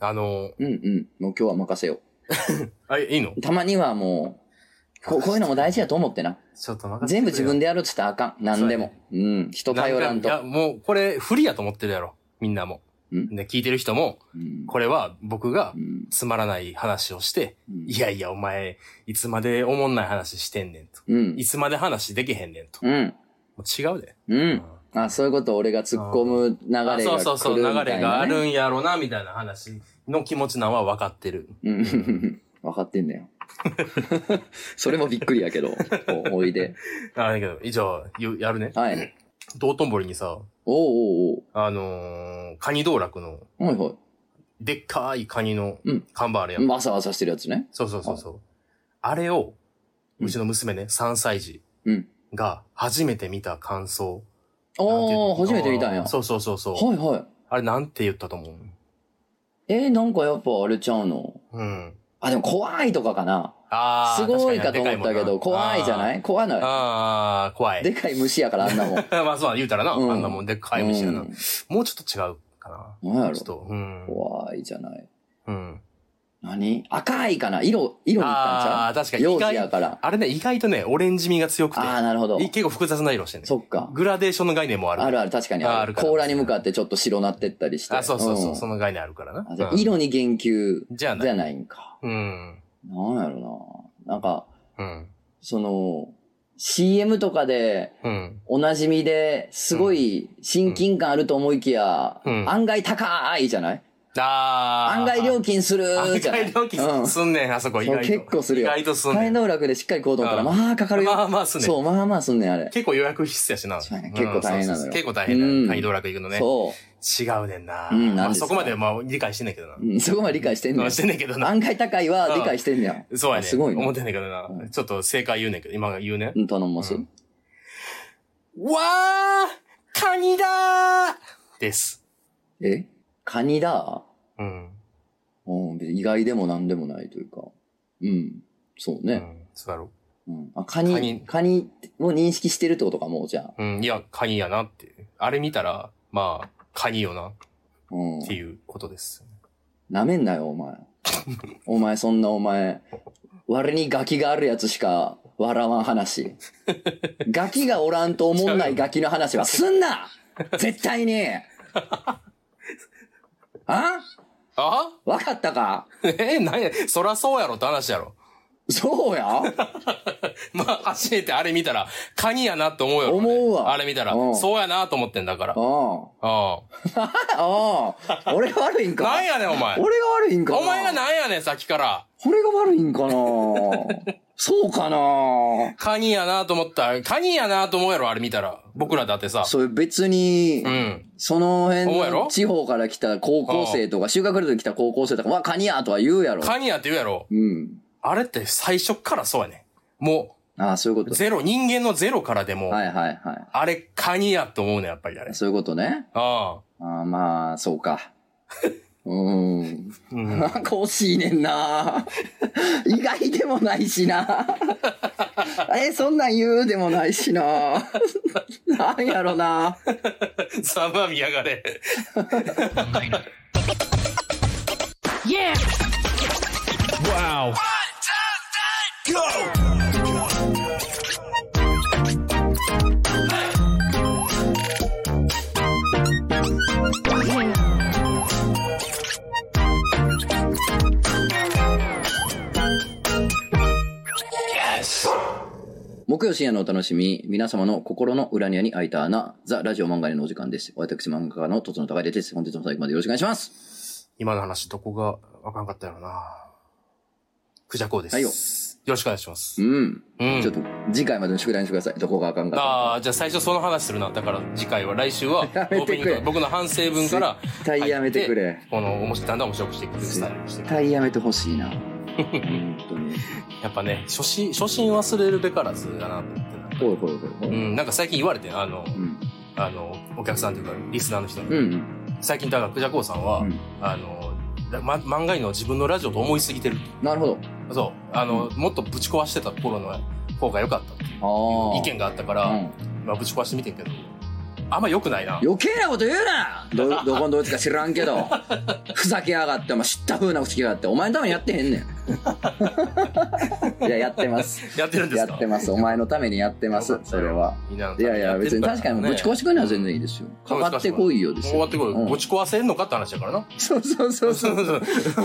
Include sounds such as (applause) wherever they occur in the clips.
あの、うんうん。もう今日は任せよ (laughs) あ、いいの？う。たまにはもう、ここういうのも大事やと思ってな。ちょっと任せ全部自分でやるって言ったらあかん。何でも。うん。人頼らんと。いや、もう、これ、不利やと思ってるやろ。みんなも。んで、聞いてる人も、うんこれは僕がうんつまらない話をして、うんいやいや、お前、いつまでおもんない話してんねんと。うんい。つまで話できへんねんと。うん。もう違うで。うん。あ、そういうこと俺が突っ込む流れが来るみたいな、ね。あそうそうそう、流れがあるんやろな、みたいな話の気持ちなんは分かってる。うん。分かってんだよ。(laughs) それもびっくりやけど。おおいで。(laughs) あだけど、以上、ゆやるね。はい。道頓堀にさ、おうおうあのー、カニ道楽の、はいはでっかいカニのうん看板あるやん。い。わさわさしてるやつね。そうそうそうそう。あれを、うちの娘ね、3歳児うん。が初めて見た感想。おー、初めて見たんや。そうそうそうそう。はいはい。あれなんて言ったと思う？えー、なんかやっぱあれちゃうの？うん。あ、でも怖いとかかな。ああ。すごいかと思ったけど、怖いじゃない？怖ない？あーあー、怖い。でかい虫やからあんなもん。(laughs) まあそうだ、言うたらな、うんあんなもんでっかい虫やな。うんもうちょっと違うかな。なんやろ？ちょっと、うん。怖いじゃない。うん。何？赤いかな？色、色に行ったんちゃう？ああ、確かに。容意外、器やから。あれね、意外とね、オレンジ味が強くて、ああ、なるほど。結構複雑な色してね。そっか。グラデーションの概念もある。あるある、確かにある。甲羅に向かってちょっと白なってったりして。あ、そうそうそう、んその概念あるからな。色に言及じゃあない。じゃないんか。うん。なんやろな。なんか、うん。その、CM とかでうん。おなじみですごい親近感あると思いきや、うん案外高いじゃない？あー。案外料金する案外料金すんねん、あそこ意外と。結構するよ。意外とすんねん。大道楽でしっかり行こうと思ったら、うんまあかかるよ。まあまあすんねんそう、まあまあすんねん、あれ。結構予約必須やしな。結構大変なのよ結構大変な。大道楽行くのね。そ違うねんな。うんまあそこまでまあ理解してんねんけどな。う。うん、そこまで理解してんねんまあ。してんねんけどな。案外高いは理解してんねん。そうやねん。すごいね思ってんねんけどなう。んちょっと正解言うねんけど、今言うね。うん、頼みます。うんわーカニだーです。え？カニだうん。うん、意外でも何でもないというか。うん。そうね。うん。そうだろうん。あ、カニ、カカニニを認識してるってことか、もうじゃあ。うん。いや、カニやなって。あれ見たら、まあ、カニよなっうん。ていうことです。なめんなよ、お前。(laughs) お前、そんなお前、我にガキがあるやつしか笑わん話。ガキがおらんと思んない (laughs) ガキの話はすんな絶対に (laughs) あ？あ？わかったか？(laughs) え、なんや、そらそうやろって話やろ。そうや？(laughs) まあ、初めてあれ見たら、カニやなって思うよ。思うわあれ見たらう、んそうやなと思ってんだから。あああ。(laughs) ああ。俺が悪いんあ。か？なんやねん、お前。俺が悪いんかな？お前がなんやねん、さっきから。俺が悪いんかな？そうかな？カニやなと思ったら、カニやなと思うやろ、あれ見たら。僕らだってさ。それ別に、うん。その辺の地方から来た高校生とか、修学旅行で来た高校生とか、わ、カニやとは言うやろ。カニやって言うやろ。うん。あれって最初からそうやねん。もああ、そういうこう、と。ゼロ、人間のゼロからでも、はいはいはあれカニやと思うねん、やっぱりあれい。。そういうことね。ああ。ああ、まあ、そうか。(laughs) うーん。うん。なんか惜しいねんな。(laughs) 意外でもないしな。(laughs) え、そんなん言うでもないしな。(laughs) なんやろな。さまみやがれ。Wow. Yes. 木曜深夜のお楽しみ、皆様の心の裏庭に開いた穴、ザ・ラジオ漫画のお時間です。私漫画家のとつの高いです。本日も最後までよろしくお願いします。今の話、どこがわかんかったやろな。クジャコウです。はいよよろしくお願いします。うん。うんちょっと、次回までの宿題にしてください。どこがあかんかったか。ああ、じゃあ最初その話するな。だから次回は、来週は、(laughs) 僕の反省文から、絶対やめてくれこの、面白い、だんだん面白くしていくスタイルにしていく。絶対やめてほしいな。やっぱね、初心、初心忘れるべからずだなと思ってな。ほいほいほい。うん、なんか最近言われて、あの、うん。あの、お客さんというか、リスナーの人に、うん。最近、だから、クジャコウさんは、うんあの、ま、漫画の自分のラジオと思いすぎてる。なるほど。そう。あの、もっとぶち壊してた頃の方が良かったっていう。意見があったから、うん。まあ、ぶち壊してみてんけど、あんま良くないな。余計なこと言うなど、(laughs) どこのどいつか知らんけど。ふざけやがって、お前知った風な口きやがって。お前のためにやってへんねん。いや、やってます。やってるんですか？やってます。お前のためにやってます。それは。いやいや、別に確かにぶち壊してくるのは全然いいですよ。かかってこいよですよ。かかってこい。うんぶち壊せんのかって話だからな。そうそうそうそう。(laughs) ぶ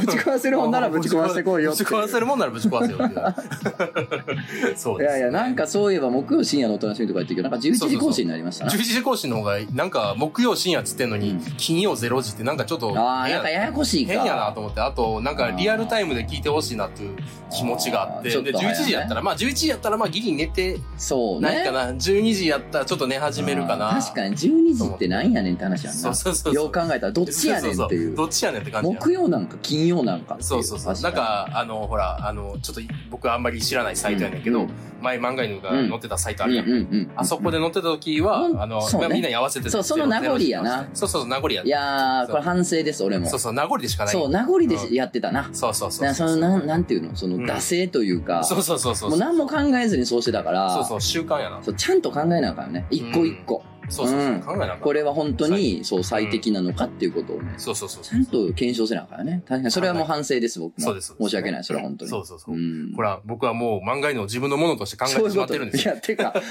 ち壊せるもんならぶち壊してこいよぶち。壊せるもんならぶち壊せよ。(laughs) そうです、いやいや、なんかそういえば木曜深夜のお楽しみとか言ってるけど、なんか11時更新になりましたな。11時更新の方が、なんか、木曜深夜っつってんのに、金曜0時ってなんかちょっとああ、なんかややこしいか。変やなと思って、あと、なんかリアルタイムで聞いてほしいなっていう気持ちがあって、で、あーちょっと早いね11時やったら、まあ11時やったら、まあギリ寝てそうね。ないかな。12時やったらちょっと寝始めるかな。確かに12時ってなんやねんって話やんな。そうそうそうそうよう考えたらどっちやねんってそうそういう。そうどっちやねんって感じや木曜なんか金曜なんかそうそうそう。なん、か、あの、ほら、あの、ちょっと僕あんまり知らないサイトやねんけど、うん前漫画犬が載ってたサイトあうんるやん。あそこで載ってた時は、うんあの、みんなに合わせてそうその名残やなそうそうそう、名残やいやー、これ反省です、俺も。そうそう、名残でしかない。そう、名残でやってたな。そうそうそう。なその、なん、なんていうの？その、うん惰性というか、そうそうそうそう。もう何も考えずにそうしてたから、そうそう、習慣やな。そうちゃんと考えなあかんよね。一個一個。そうそうそううん。考えなあかんこれは本当に、そう、最適なのかっていうことをね、そうそうそう。ちゃんと検証せなあかんよね。確かに、それはもう反省です、僕も。そうです申し訳ない、それは本当に。そうそうそう。んほら、僕はもう漫画犬を自分のものとして考えてしまってるんですよ。いや、てか、考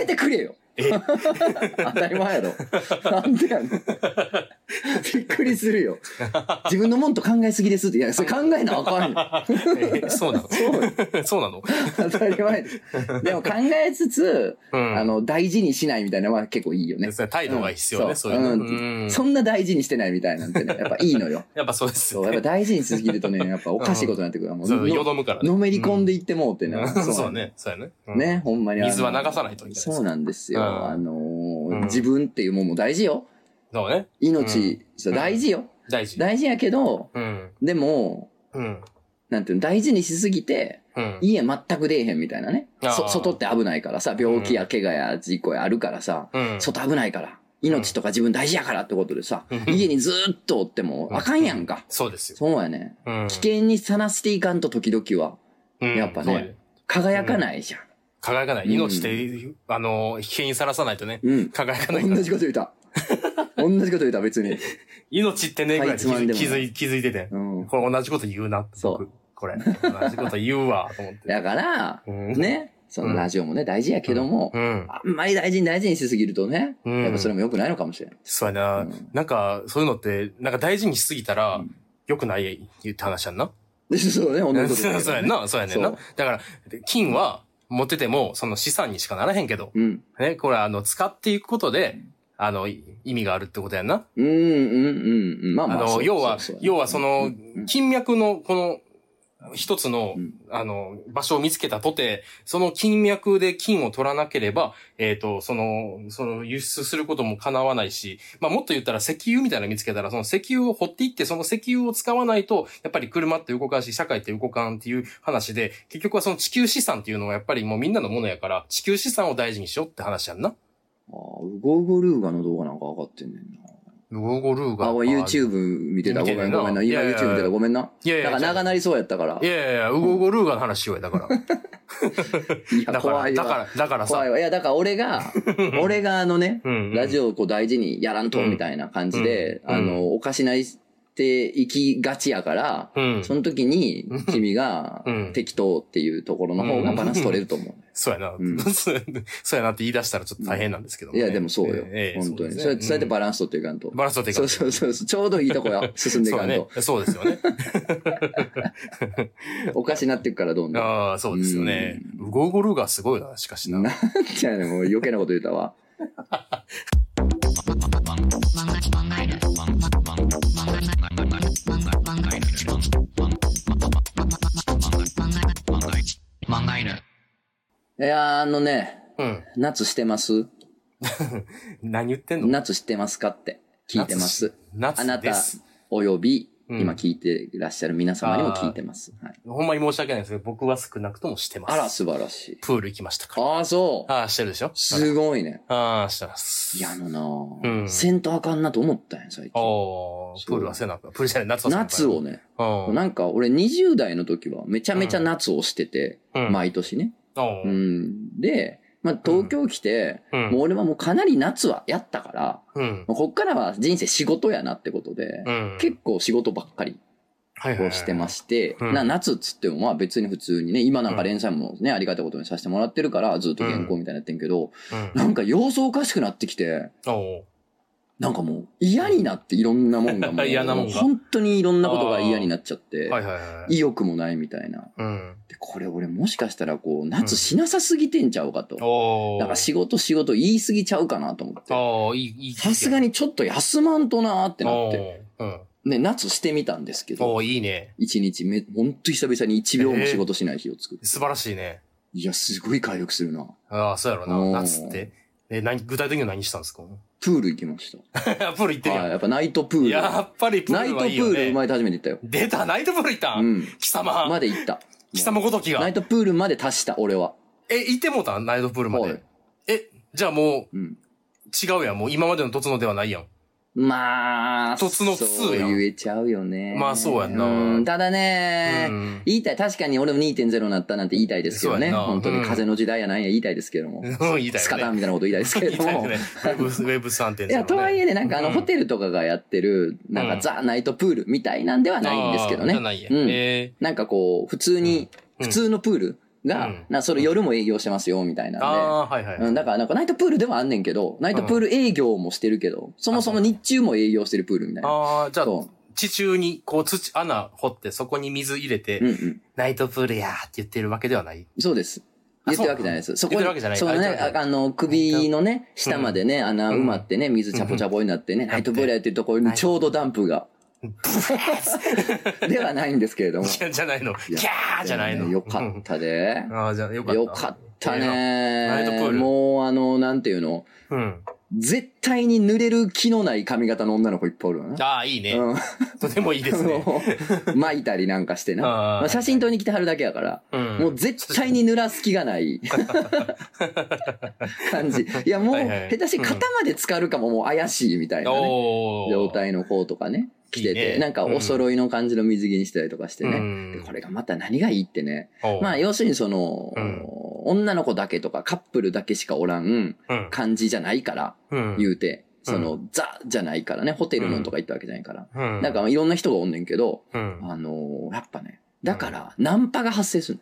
えてくれよ。え？(laughs) 当たり前やろ。なんでやねん。(laughs) びっくりするよ。自分のもんと考えすぎですって。いや、それ考えなあかんよ。えそうなの？そうなの？当たり前です。でも考えつつ、うん。あの、大事にしないみたいなのは結構いいよね。態度が必要ね、うんそういうの。うんうんそんな大事にしてないみたいなんてね、やっぱいいのよ。(laughs) やっぱそうですそう、やっぱ。大事にしすぎるとね、やっぱおかしいことになってくる。もうよどむからね。のめり込んでいってもうってね。うんそうね、そうやね。うん。ね、ほんまに。水は流さないといけないですそうなんですよ。うんあのーうん自分っていうもんも大事よ。そうね。命、大事よ。大事。大事やけど、うん。でも、うん。なんていうの、大事にしすぎて、うん。家全く出えへんみたいなね。あーそ外って危ないからさ、病気や怪我や事故やあるからさ、うん。外危ないから。命とか自分大事やからってことでさ、うん家にずーっとおってもあかんやんか。そうですよ。そうやね。うん。危険にさらしていかんと時々は、うんやっぱね輝かないじゃん。輝かない。うん命って、あの、危険にさらさないとね、うん。輝かない同じこと言った。(laughs) 同じこと言った、別に。命ってね、ぐらいで気づ気づい気づいてて。うん。これ同じこと言うな。そう僕。これ。同じこと言うわ、と思って。だから、うん。ね、そのラジオもね、大事やけども、うん。あんまり大事に大事にしすぎるとね、うんやっぱそれも良くないのかもしれない。そうやな、うんなんか、そういうのって、なんか大事にしすぎたらうん、良くないって話やんな。でそうね、同じことね (laughs) そうやんな。そうやねんな。だから、金は持ってても、その資産にしかならへんけど、うん。ね、これあの、使っていくことで、あの、い意味があるってことやんな。うん、うん、うん、うん。まあまあ。あの、要は要はそのうん、金脈の、この、一つのうん、あの、場所を見つけたとて、その金脈で金を取らなければ、えっ、と、その、その輸出することも叶わないし、まあもっと言ったら石油みたいなの見つけたら、その石油を掘っていって、その石油を使わないと、やっぱり車って動かんし、社会って動かんっていう話で、結局はその地球資産っていうのはやっぱりもうみんなのものやから、地球資産を大事にしようって話やんな。あーウゴウゴルーガの動画なんか上がってんねんな。ウゴゴルーガ。あ、俺 YouTube 見てた。ごめんごめんな。今 YouTube 見てた。ごめんな。いやいやなんか長なりそうやったから。いやいやいや、ウゴゴルーガの話しようや、だから。(laughs) いや、だから、怖いわ。だから、だからさ。怖いわ。いや、だから俺が、(laughs) 俺があのね、うんラジオをこう大事にやらんと、うんみたいな感じで、うんあの、おかしないっていきがちやから、うん。その時に、君がうん、適当っていうところの方がバランス取れると思う。(laughs) そうやな、うんそう (laughs) そうやなって言い出したらちょっと大変なんですけどもね、いや、でもそうよ。ええ本当に。そうやそうやってうんバランス取っていかんと。バランス取っていかそうないそうそう。ちょうどいいとこや。(laughs) 進んでいかんと。そうね。そうですよね。おかしなっていくから、どんどん。ああ、そうですよね。ウゴウゴルーガすごいな、しかしな。なんじゃねもう余計なこと言ったわ。いや、あのね、うん。夏してます何言ってんの夏してますかって聞いてます。夏あなた。および、うん今聞いていらっしゃる皆様にも聞いてます。はい、ほんまに申し訳ないですけど、僕は少なくともしてます。あら、素晴らしい。プール行きましたから。ああ、そう。ああ、してるでしょ？すごいね。ああ、してます。いや、あのなうんぁ、せんとあかんなと思ったんや、最近。おー、プールはせなあかんプールじゃない、夏は夏をね、うん。なんか俺20代の時はめちゃめちゃ夏をしてて、うん毎年ね。おうーん。で、まあ、東京来て、うん。もう俺はもうかなり夏はやったから、うん。こっからは人生仕事やなってことで、うん。結構仕事ばっかりをしてまして、うん。な夏っつってもまあ別に普通にね、今なんか連載もね、ありがたいことにさせてもらってるから、ずっと原稿みたいなやってんけど、うん。なんか様子おかしくなってきて、なんかもう嫌になっていろんなもんがもう、(laughs) 嫌なもんが本当にいろんなことが嫌になっちゃって、はいはいはい。意欲もないみたいな。うん。で、これ俺もしかしたらこう、夏しなさすぎてんちゃうかと。おーなんか仕事仕事言い過ぎちゃうかなと思って。ああ、いい、いい。さすがにちょっと休まんとなーってなって。うん。で、夏してみたんですけおど、ーいいね。一日め、ほんと久々に1秒も仕事しない日を作って。素晴らしいね。いや、すごい回復するな。ああ、そうやろおーな。夏って。え、何、具体的には何したんですか？プール行きました。(laughs) プール行ってるやはい、やっぱナイトプーん。ル。やっぱりプーナイトプルはいいよール生ね。まれて初めて行ったよ。出たナイトプール行ったうんん。貴様まで行った。貴様ごときがナイ。トプールまで達した、俺は。え、行ってもうたナイトプールまはいで。え、じゃあもう、うん。違うやん。もう今までのとつのではないやん。まあ、凸の普通そうやん言えちゃうよね。まあそうやんなうんただね、うん言いたい。確かに俺も2.0になったなんて言いたいですけどね。本当にうん風の時代やなんや言いたいですけども。うん、言いたいスカタン。みたいなこと言いたいですけれども。(laughs) ね。ウェブ、(laughs) ウェブ3.0、ね。いや、とはいえね、なんかあの、うんホテルとかがやってる、なんかうんザ・ナイトプールみたいなんではないんですけどね。あーじゃないや。うんえなんかこう、普通に、うん普通のプールが、うん。なそれ夜も営業してますよ、みたいー、なんで。ああ、はいはい。うん、だからなんかナイトプールではあんねんけど、ナイトプール営業もしてるけど、そもそも日中も営業してるプールみたいな。ああ、じゃあそ、地中に、こう、土、穴掘って、そこに水入れて、う。うんうん。ナイトプールやーって言ってるわけではない。そうです。あ言ってるわけじゃないです。そこに、そのね、あの、首のね、下までね、穴埋まってね、水チャポチャポになってね、ん。ナイトプールやってるところにちょうどダンプが。(laughs) ではないんですけれども。じゃじゃないの。キャーじゃないの。よかったで。うん。ああ、じゃあよかった。よかったね。ルもうあの、なんていうの？うん。絶対に濡れる気のない髪型の女の子いっぱいおるわな。ああ、いいね。うん。とてもいいですね。(laughs) 巻いたりなんかしてな。まあ写真撮りに来てはるだけやから。うん。もう絶対に濡らす気がない (laughs) 感じ。いやもう、下手し肩まで浸かるかももう怪しいみたいなね、状。態の子とかね、来てて、いいねなんかお揃いの感じの水着にしたりとかしてね。うんでこれがまた何がいいってね。まあ要するにその、うん女の子だけとかカップルだけしかおらんうん。感じじゃないから、うん。言うて、うんその、ザじゃないからね、ホテルのとか行ったわけじゃないから。うん。なん、かいろんな人がおんねんけど、うん。あのーやっぱね、だから、ナンパが発生する。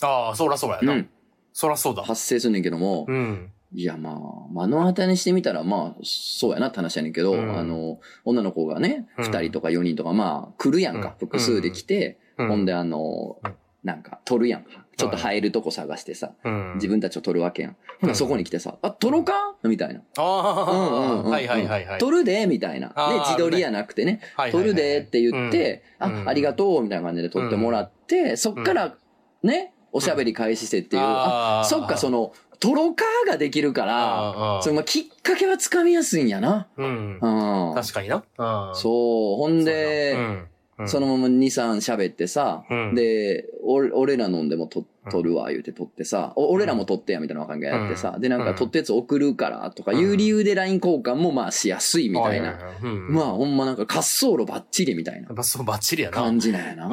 ああ、そらそうやな。うん。そらそうだ。発生すんねんけども、うん。いやまあ、目の当たりにしてみたら、まあ、そうやなって話やねんけど、うん。あの、女の子がね、うん。二人とか四人とか、まあ、来るやんか、うん。複数で来て、うん。ほんであのうん、なんか、撮るやん。ちょっと入るとこ探してさ、うん。自分たちを撮るわけやん。ほなそこに来てさ、あ、撮ろうか？みたいな。あうんあ、はいはいはいはい。撮るで？みたいな。ね自撮りやなくてね、撮るでって言って、うんあ、ありがとうみたいな感じで撮ってもらって、そっから、ね、おしゃべり開始してっていう、あそっか、その、撮ろうかができるから、そのまあきっかけはつかみやすいんやな。うん。うん。確かにな。うん。そう。ほんうで、ん。そのまま2、3喋ってさ、うんで、俺俺ら飲んでもと撮るわ、言うて撮ってさ、お俺らも撮ってや、みたいな感じでやってさ、で、なんか撮ったやつ送るから、とかいう理由で LINE 交換もまあしやすいみたいな。。うん。まあほんまなんか滑走路バッチリみたいなやっぱそう、バッチリやな。感じなんやな。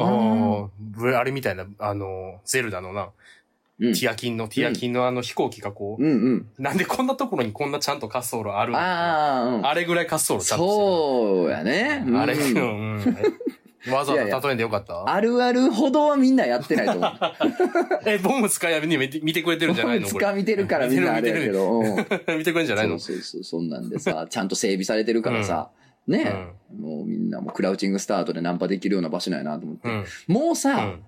あれみたいな、あの、ゼルダのな、うんティアキンの、ティアキンのあの飛行機がこうんうん。う、なんでこんなところにこんなちゃんと滑走路あるのああ、うん。あれぐらい滑走路ちゃんと。そうやね。うんあれ、うん、うん。わざわざ例えんでよかった？あるあるほどはみんなやってないと思う。(laughs) え、ボム使いやるに見て見てくれてるんじゃないの？これ。つかみてるからみんなあれやけど。うん (laughs) 見てくれるんじゃないの？そうそうそう、そんなんでさ、(laughs) ちゃんと整備されてるからさ、ね、もうみんなもうクラウチングスタートでナンパできるような場所なんやなと思って。うん。もうさ、うん。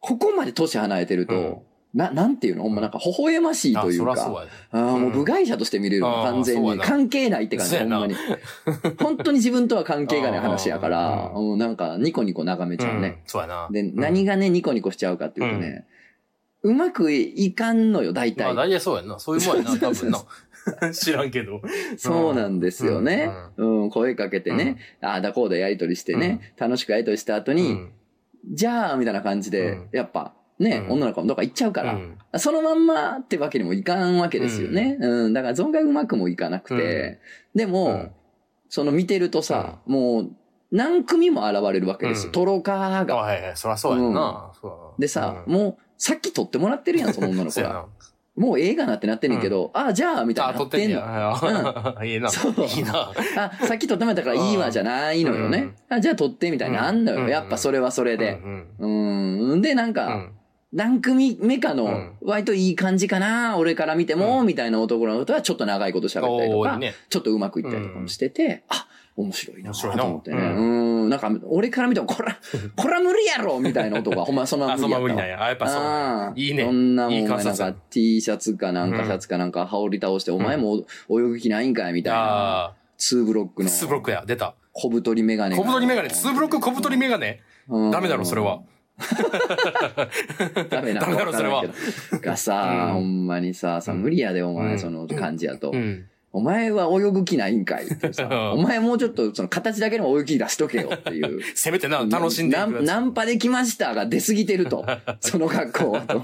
ここまで年離れてると、な、なんていうの？ほんまなんか微笑ましいあ、というか、そらそ。ああ、もう部外者として見れる完全に。関係ないって感じ、ほんまに。(laughs) 本当に自分とは関係がない話やから、なんかニコニコ眺めちゃううんね。そうやな。で、うん何がね、ニコニコしちゃうかっていうとね、うまくいかんのよ、大体。まあ大体そうやんな。そういうもんやな、多分な。(laughs) 知らんけど。そうなんですよね。うん、声かけてね、ああだこうだやりとりしてね、楽しくやりとりした後に、うん。じゃあ、みたいな感じで、うんやっぱ、ね、うん女の子もどっか行っちゃうから、うんそのまんまってわけにもいかんわけですよね。うん、だから存外うまくもいかなくて、でも、うんその見てるとさ、もう、何組も現れるわけですよ。うんトロカーあ、が。はいはい。そらそうやんな。でさ、うんもう、さっき撮ってもらってるやん、その女の子が。(laughs) もう映画なってなってんねんけど、あ、じゃあ、みたいな撮ってんねってん。(laughs) いいな。そういいな。あ、さっき撮ってもらったからいいわじゃないのよね。あ、じゃあ撮ってみたいになんのよ。うんやっぱそれはそれで。うんうん。で、なんか、うん。何組目かのうん、割といい感じかな、俺から見ても、みたいな男の子とはちょっと長いこと喋ったりとか、おーいいね。ちょっとうまくいったりとかもしてて、あ、面白いな面白いなと思ってね。うんうん。なんか、俺から見ても、こら、(laughs) こら無理やろみたいな男が、ほんまそんなあ、そん無理やった無理なんや。あ、やっぱそう。いいね。そんなもん、いいお前なんか T シャツかなんかシャツかなんか羽織り倒して、お前も泳ぐ気ないんかいみたいな。あツーブロックあ、の。ツーブロックや。出た。小太りメガネが。小太りメガネ。ツーブロック小太りメガネ。うんダメだろ、それは。。(laughs) ダメなダメだろそれはわからんけどがさ、うんほんまにさ、さ、うん無理やで、お前、うんその感じやとう。ん。お前は泳ぐ気ないんかいってさ (laughs) うんお前もうちょっとその形だけでも泳ぐ気出しとけよっていう。(laughs) せめてな、楽しんで。ナナンパで来ましたが出過ぎてると。その格好はと。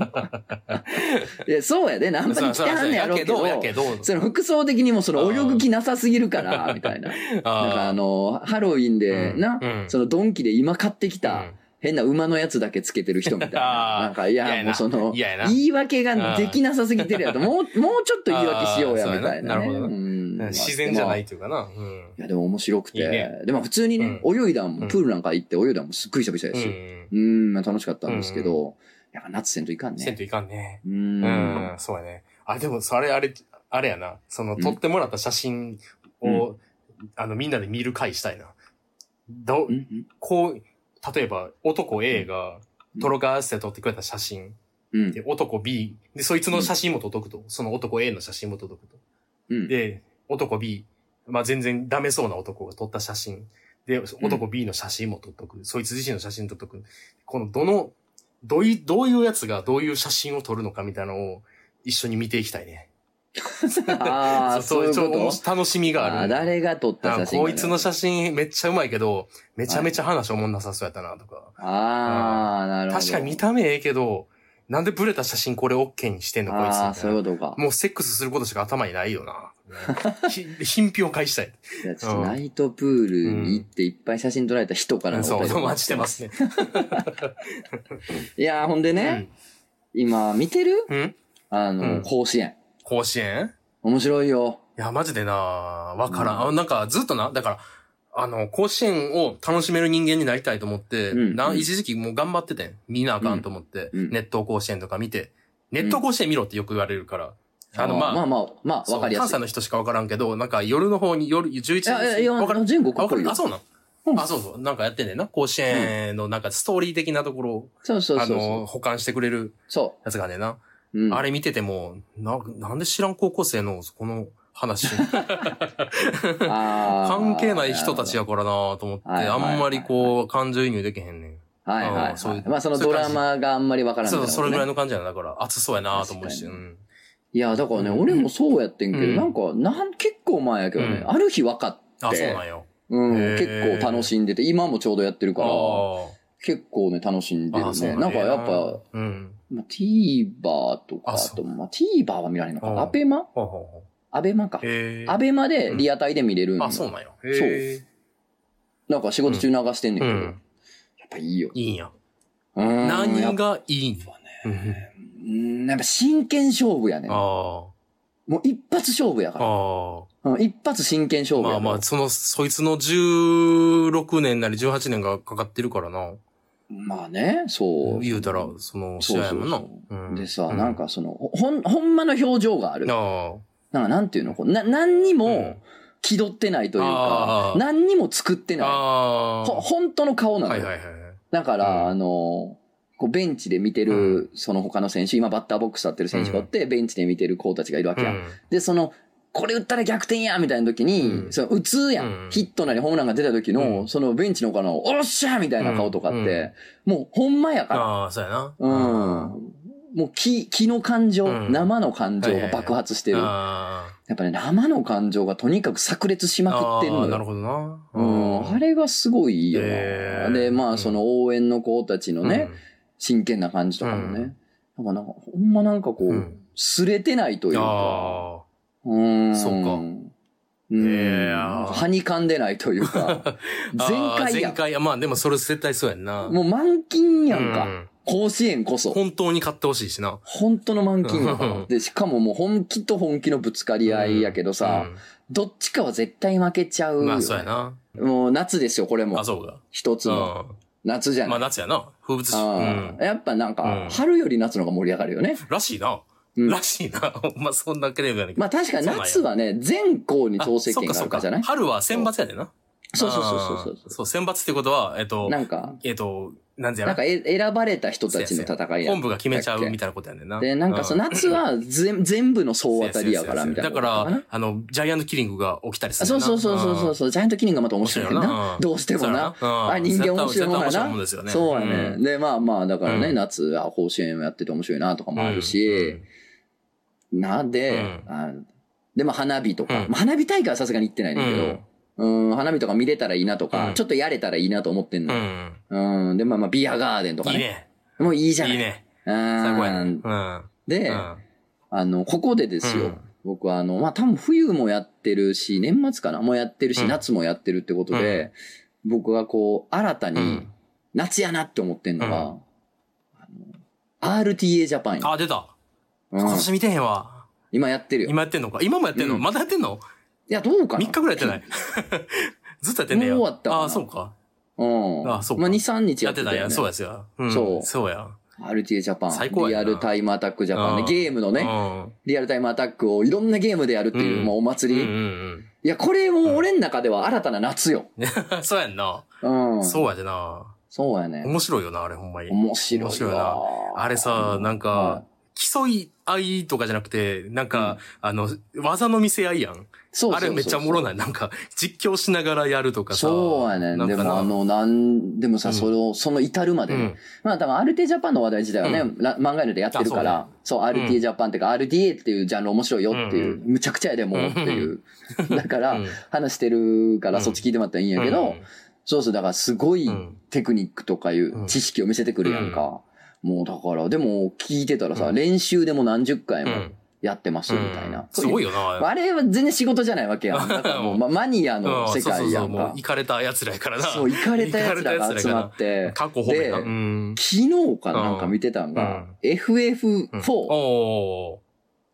いや、そうやで、ナンパに来てはんねやろうけど。その服装的にもその泳ぐ気なさすぎるから、みたいな。なんかあの、ハロウィンでうんな、うんそのドンキで今買ってきうたん、変な馬のやつだけつけてる人みたいな。(laughs) なんか、いや、もうその、言い訳ができなさすぎてるやと、もう、(laughs) もうちょっと言い訳しようや、みたいなななるほど自然じゃないっていうかな。うん。いや、でも面白くて。でも普通にね、泳いだんも、うんプールなんか行って泳いだんもすっごい久々やし。うん。うん、まあ楽しかったんですけど、やっぱ夏せんといかんね。せんといかんね。う。うんん、そうやね。あ、でも、それ、あれ、あれやな。その、うん撮ってもらった写真を、あの、みんなで見る会したいな。どう、んこう、例えば、男 A が、トロカースで撮ってくれた写真。うん。で、男 B。で、そいつの写真も届くと。その男 A の写真も届くと。うん。で、男 B。まあ、全然ダメそうな男が撮った写真。で、男 B の写真も撮っとく。そいつ自身の写真撮っとく。この、どの、どういう、どういうやつがどういう写真を撮るのかみたいなのを一緒に見ていきたいね。ああ、(laughs) そういうちょこちょ楽しみと？がある。あー誰が撮ったあ写真こいつの写真めっちゃうまいけど、めちゃめちゃ話おもんなさそうやったなとか。ああ、なるほど。確かに見た目ええけど、なんでブレた写真これ OK にしてんのこいつああ、そういうことか。もうセックスすることしか頭にないよな。(laughs) ひ品評会したい。いや、ちょっとナイトプールに行っていっぱい写真撮られた人からのおそう、待ちしてますね。(laughs) いやー、ほんでね、今見てる？うん。うんあの、うん甲子園。甲子園？面白いよ。いや、マジでなわからん。うんあなんか、ずっとな、だから、あの、甲子園を楽しめる人間になりたいと思って、なうんうん一時期もう頑張っててん。見なあかんと思って、うんうんネット甲子園とか見て、ネット甲子園見ろってよく言われるから、あの、まあ、まあまあ、まあ、そうわかりやすい。関西の人しかわからんけど、なんか夜の方に、夜、11時。いやわかる？全国っぽいよあわかる？あ、そうなん、うんあ、そうそう。なんかやってんねんな。甲子園のなんかストーリー的なところを、そうそうそうあの、そう。保管してくれるそやつがねんな。う。うん、あれ見てても、な、なんで知らん高校生のこの話。(laughs) 関係ない人たちやからなと思って、はいはいはいあんまりこう、感情移入できへんねん。はいはい、うんそういうはい。まあそのドラマがあんまりわからんみたそう、それぐらいの。の感じやな。だから、熱そうやなと思うし。うん。いや、だからね、うん俺もそうやってんけど、うんなんか、なん、結構前やけどね、うんある日分かって。あ、そうなんよ。うん、結構楽しんでて、今もちょうどやってるから、あ結構ね、楽しんでるね。なんかやっぱ、、うん。まあ、TVer とか、あと、まあ、TVer は見られないのか。あアベマ？アベマか。アベマでリアタイで見れるんよあ、そうなんよ。へえ。なんか仕事中流してんねんけど、うんやっぱいいよ。いいんや。うん何がいいんうんうんやっぱ真剣勝負やねん。あもう一発勝負やあ。から。一発真剣勝あ。負やから。まあまあ、その、そいつの16年なり18年がかかってるからな。まあね、そう。言うたら、その試合やもんな。でさ、うなんかその、ほん、ほんまの表情がある。あなんかなんていうのこうな、何にあ。も気取ってないというあか、ー何にも作ってない。ほ、本当の顔なのよ。はいはい。だから、うんあの、こうベンチで見てる、その他の選手、今バッターボックス立ってる選手がおって、ベンチで見てる子たちがいるわけや。うんで、その、これ打ったら逆転やみたいな時に、うんその打つやん,、うんヒットなりホームランが出た時の、うんそのベンチの子の、おっしゃーみたいな顔とかって、うんもうほんまやから。ああ、そうやな。うん。もう気、気の感情、うん生の感情が爆発してる。あやっぱね、生の感情がとにかく炸裂しあ。まくってるのよ。なるほどな。うん、あれがすごいいいよな。で、まあ、うんその応援の子たちのね、真剣な感じとかもね。なんかほんまなんかこう。すれてないというか。あうん。そうかうん。いやーはにかんでないというか、(laughs) 全開やん。全開や。まあでもそれ絶対そうやんな。もう満金やんか。うん甲子園こそ。本当に買ってほしいしな。本当の満金やからうんで、しかももう本気と本気のぶつかり合いやけどさ、どっちかは絶対負けちゃうまあそうやな。もう夏ですよ、これもあ、。そうか。一つの。う夏じゃん。ない。まあ夏やな。風物詩。うあんー。やっぱなんうかん、春より夏の方が盛り上がるよね。らしいな。うん。らしいな。(laughs) まあそんなければまあ確かに夏はね、全校に当選権があるから。じゃない春は選抜やねんな。そうそうそうそうあそう。ー。そう、選抜ってことは、えっと、なんか、えっと、なんていうの？なんかえ選ばれた人たちの戦いや。本部が決めちゃうみたいなことやねんな。で、なんかその夏は全全部の総当たりやからみたいなだか。ら、あの、ジャイアントキリングが起きたりするあそうそうそうそうジャイアントキリングがまた面白いねんな。う。ん。どうしてもな。あ、人間面白いもんや絶対面白いもんなそうやね。うんで、まあまあ、だからね、うん。夏、あ、甲子園やってて面白いなとかもあるし、うんなんで、うんあで、まあ花火とか、うんまあ花火大会はさすがに行ってないんだけど、うん、花火とか見れたらいいなとか、うんちょっとやれたらいいなと思ってんうの。ん。うん、で、まあまあ、ビアガーデンとかね。いいね。もういいじゃないい。いね。うん最高やね。うん。で、うんあの、ここでですよ。うん僕はあの、まあ、多分冬もやってるし、年末かなもやってるし、うん夏もやってるってことで、僕がこう、新たにうん、夏やなって思ってんのが、うんあの RTA ジャパンやあ、出た。うん今年見てへんわ。今やってるよ。今やってんのか今もやってんの？うんまだやってんの？いや、どうかな ?3 日ぐらいやってない。(laughs) ずっとやってんねや。もう終わったかなあ、そうか。うん。あそうかまあ、2、3日やってたよ、やってたんや。ね。そうやすよ。んそうそうや。RTA ジャパン。最高やなリアルタイムアタックジャパンね。うんゲームのね、ね。リアルタイムアタックをいろんなゲームでやるっていう、うんまあ、お祭り。うんうんいや、これも俺の中では新たな夏よ。うん。そうやんな。うん。そうやでな。そうやね。面白いよな、あれほんまに。面白いわ。面白いなあれさ、なんはかい、競い合いとかじゃなくて、なんか、あの、技の見せ合いやん。そうそうそうあれめっちゃおもろない。なんか、実況しながらやるとかさ。そうやねん。でもあの、なん、でもさ、うんその、その至るまでね。うん。まあ多分、アルテジャパンの話題自体はね、うら漫画のでやってるから、そう,、RTA ジャパンっていうか、RTA っていうジャンル面白いよっていう、むちゃくちゃやでもうっていう。(laughs) だから、うん話してるから、うんそっち聞いてもらったらいいんやけど、そうそう、だからすごいうんテクニックとかいう知識を見せてくるやんか。もうだから、でも聞いてたらさ、うん練習でも何十回もうん。やってますみたいな。うんすごいよな。あれは全然仕事じゃないわけやん。(laughs) だからもう、ま、マニアの世界やうんか。行かれた奴らやからな。そう、行かれた奴らが集まって、過去。でうん。昨日かなんか見てたんが、うん FF4、お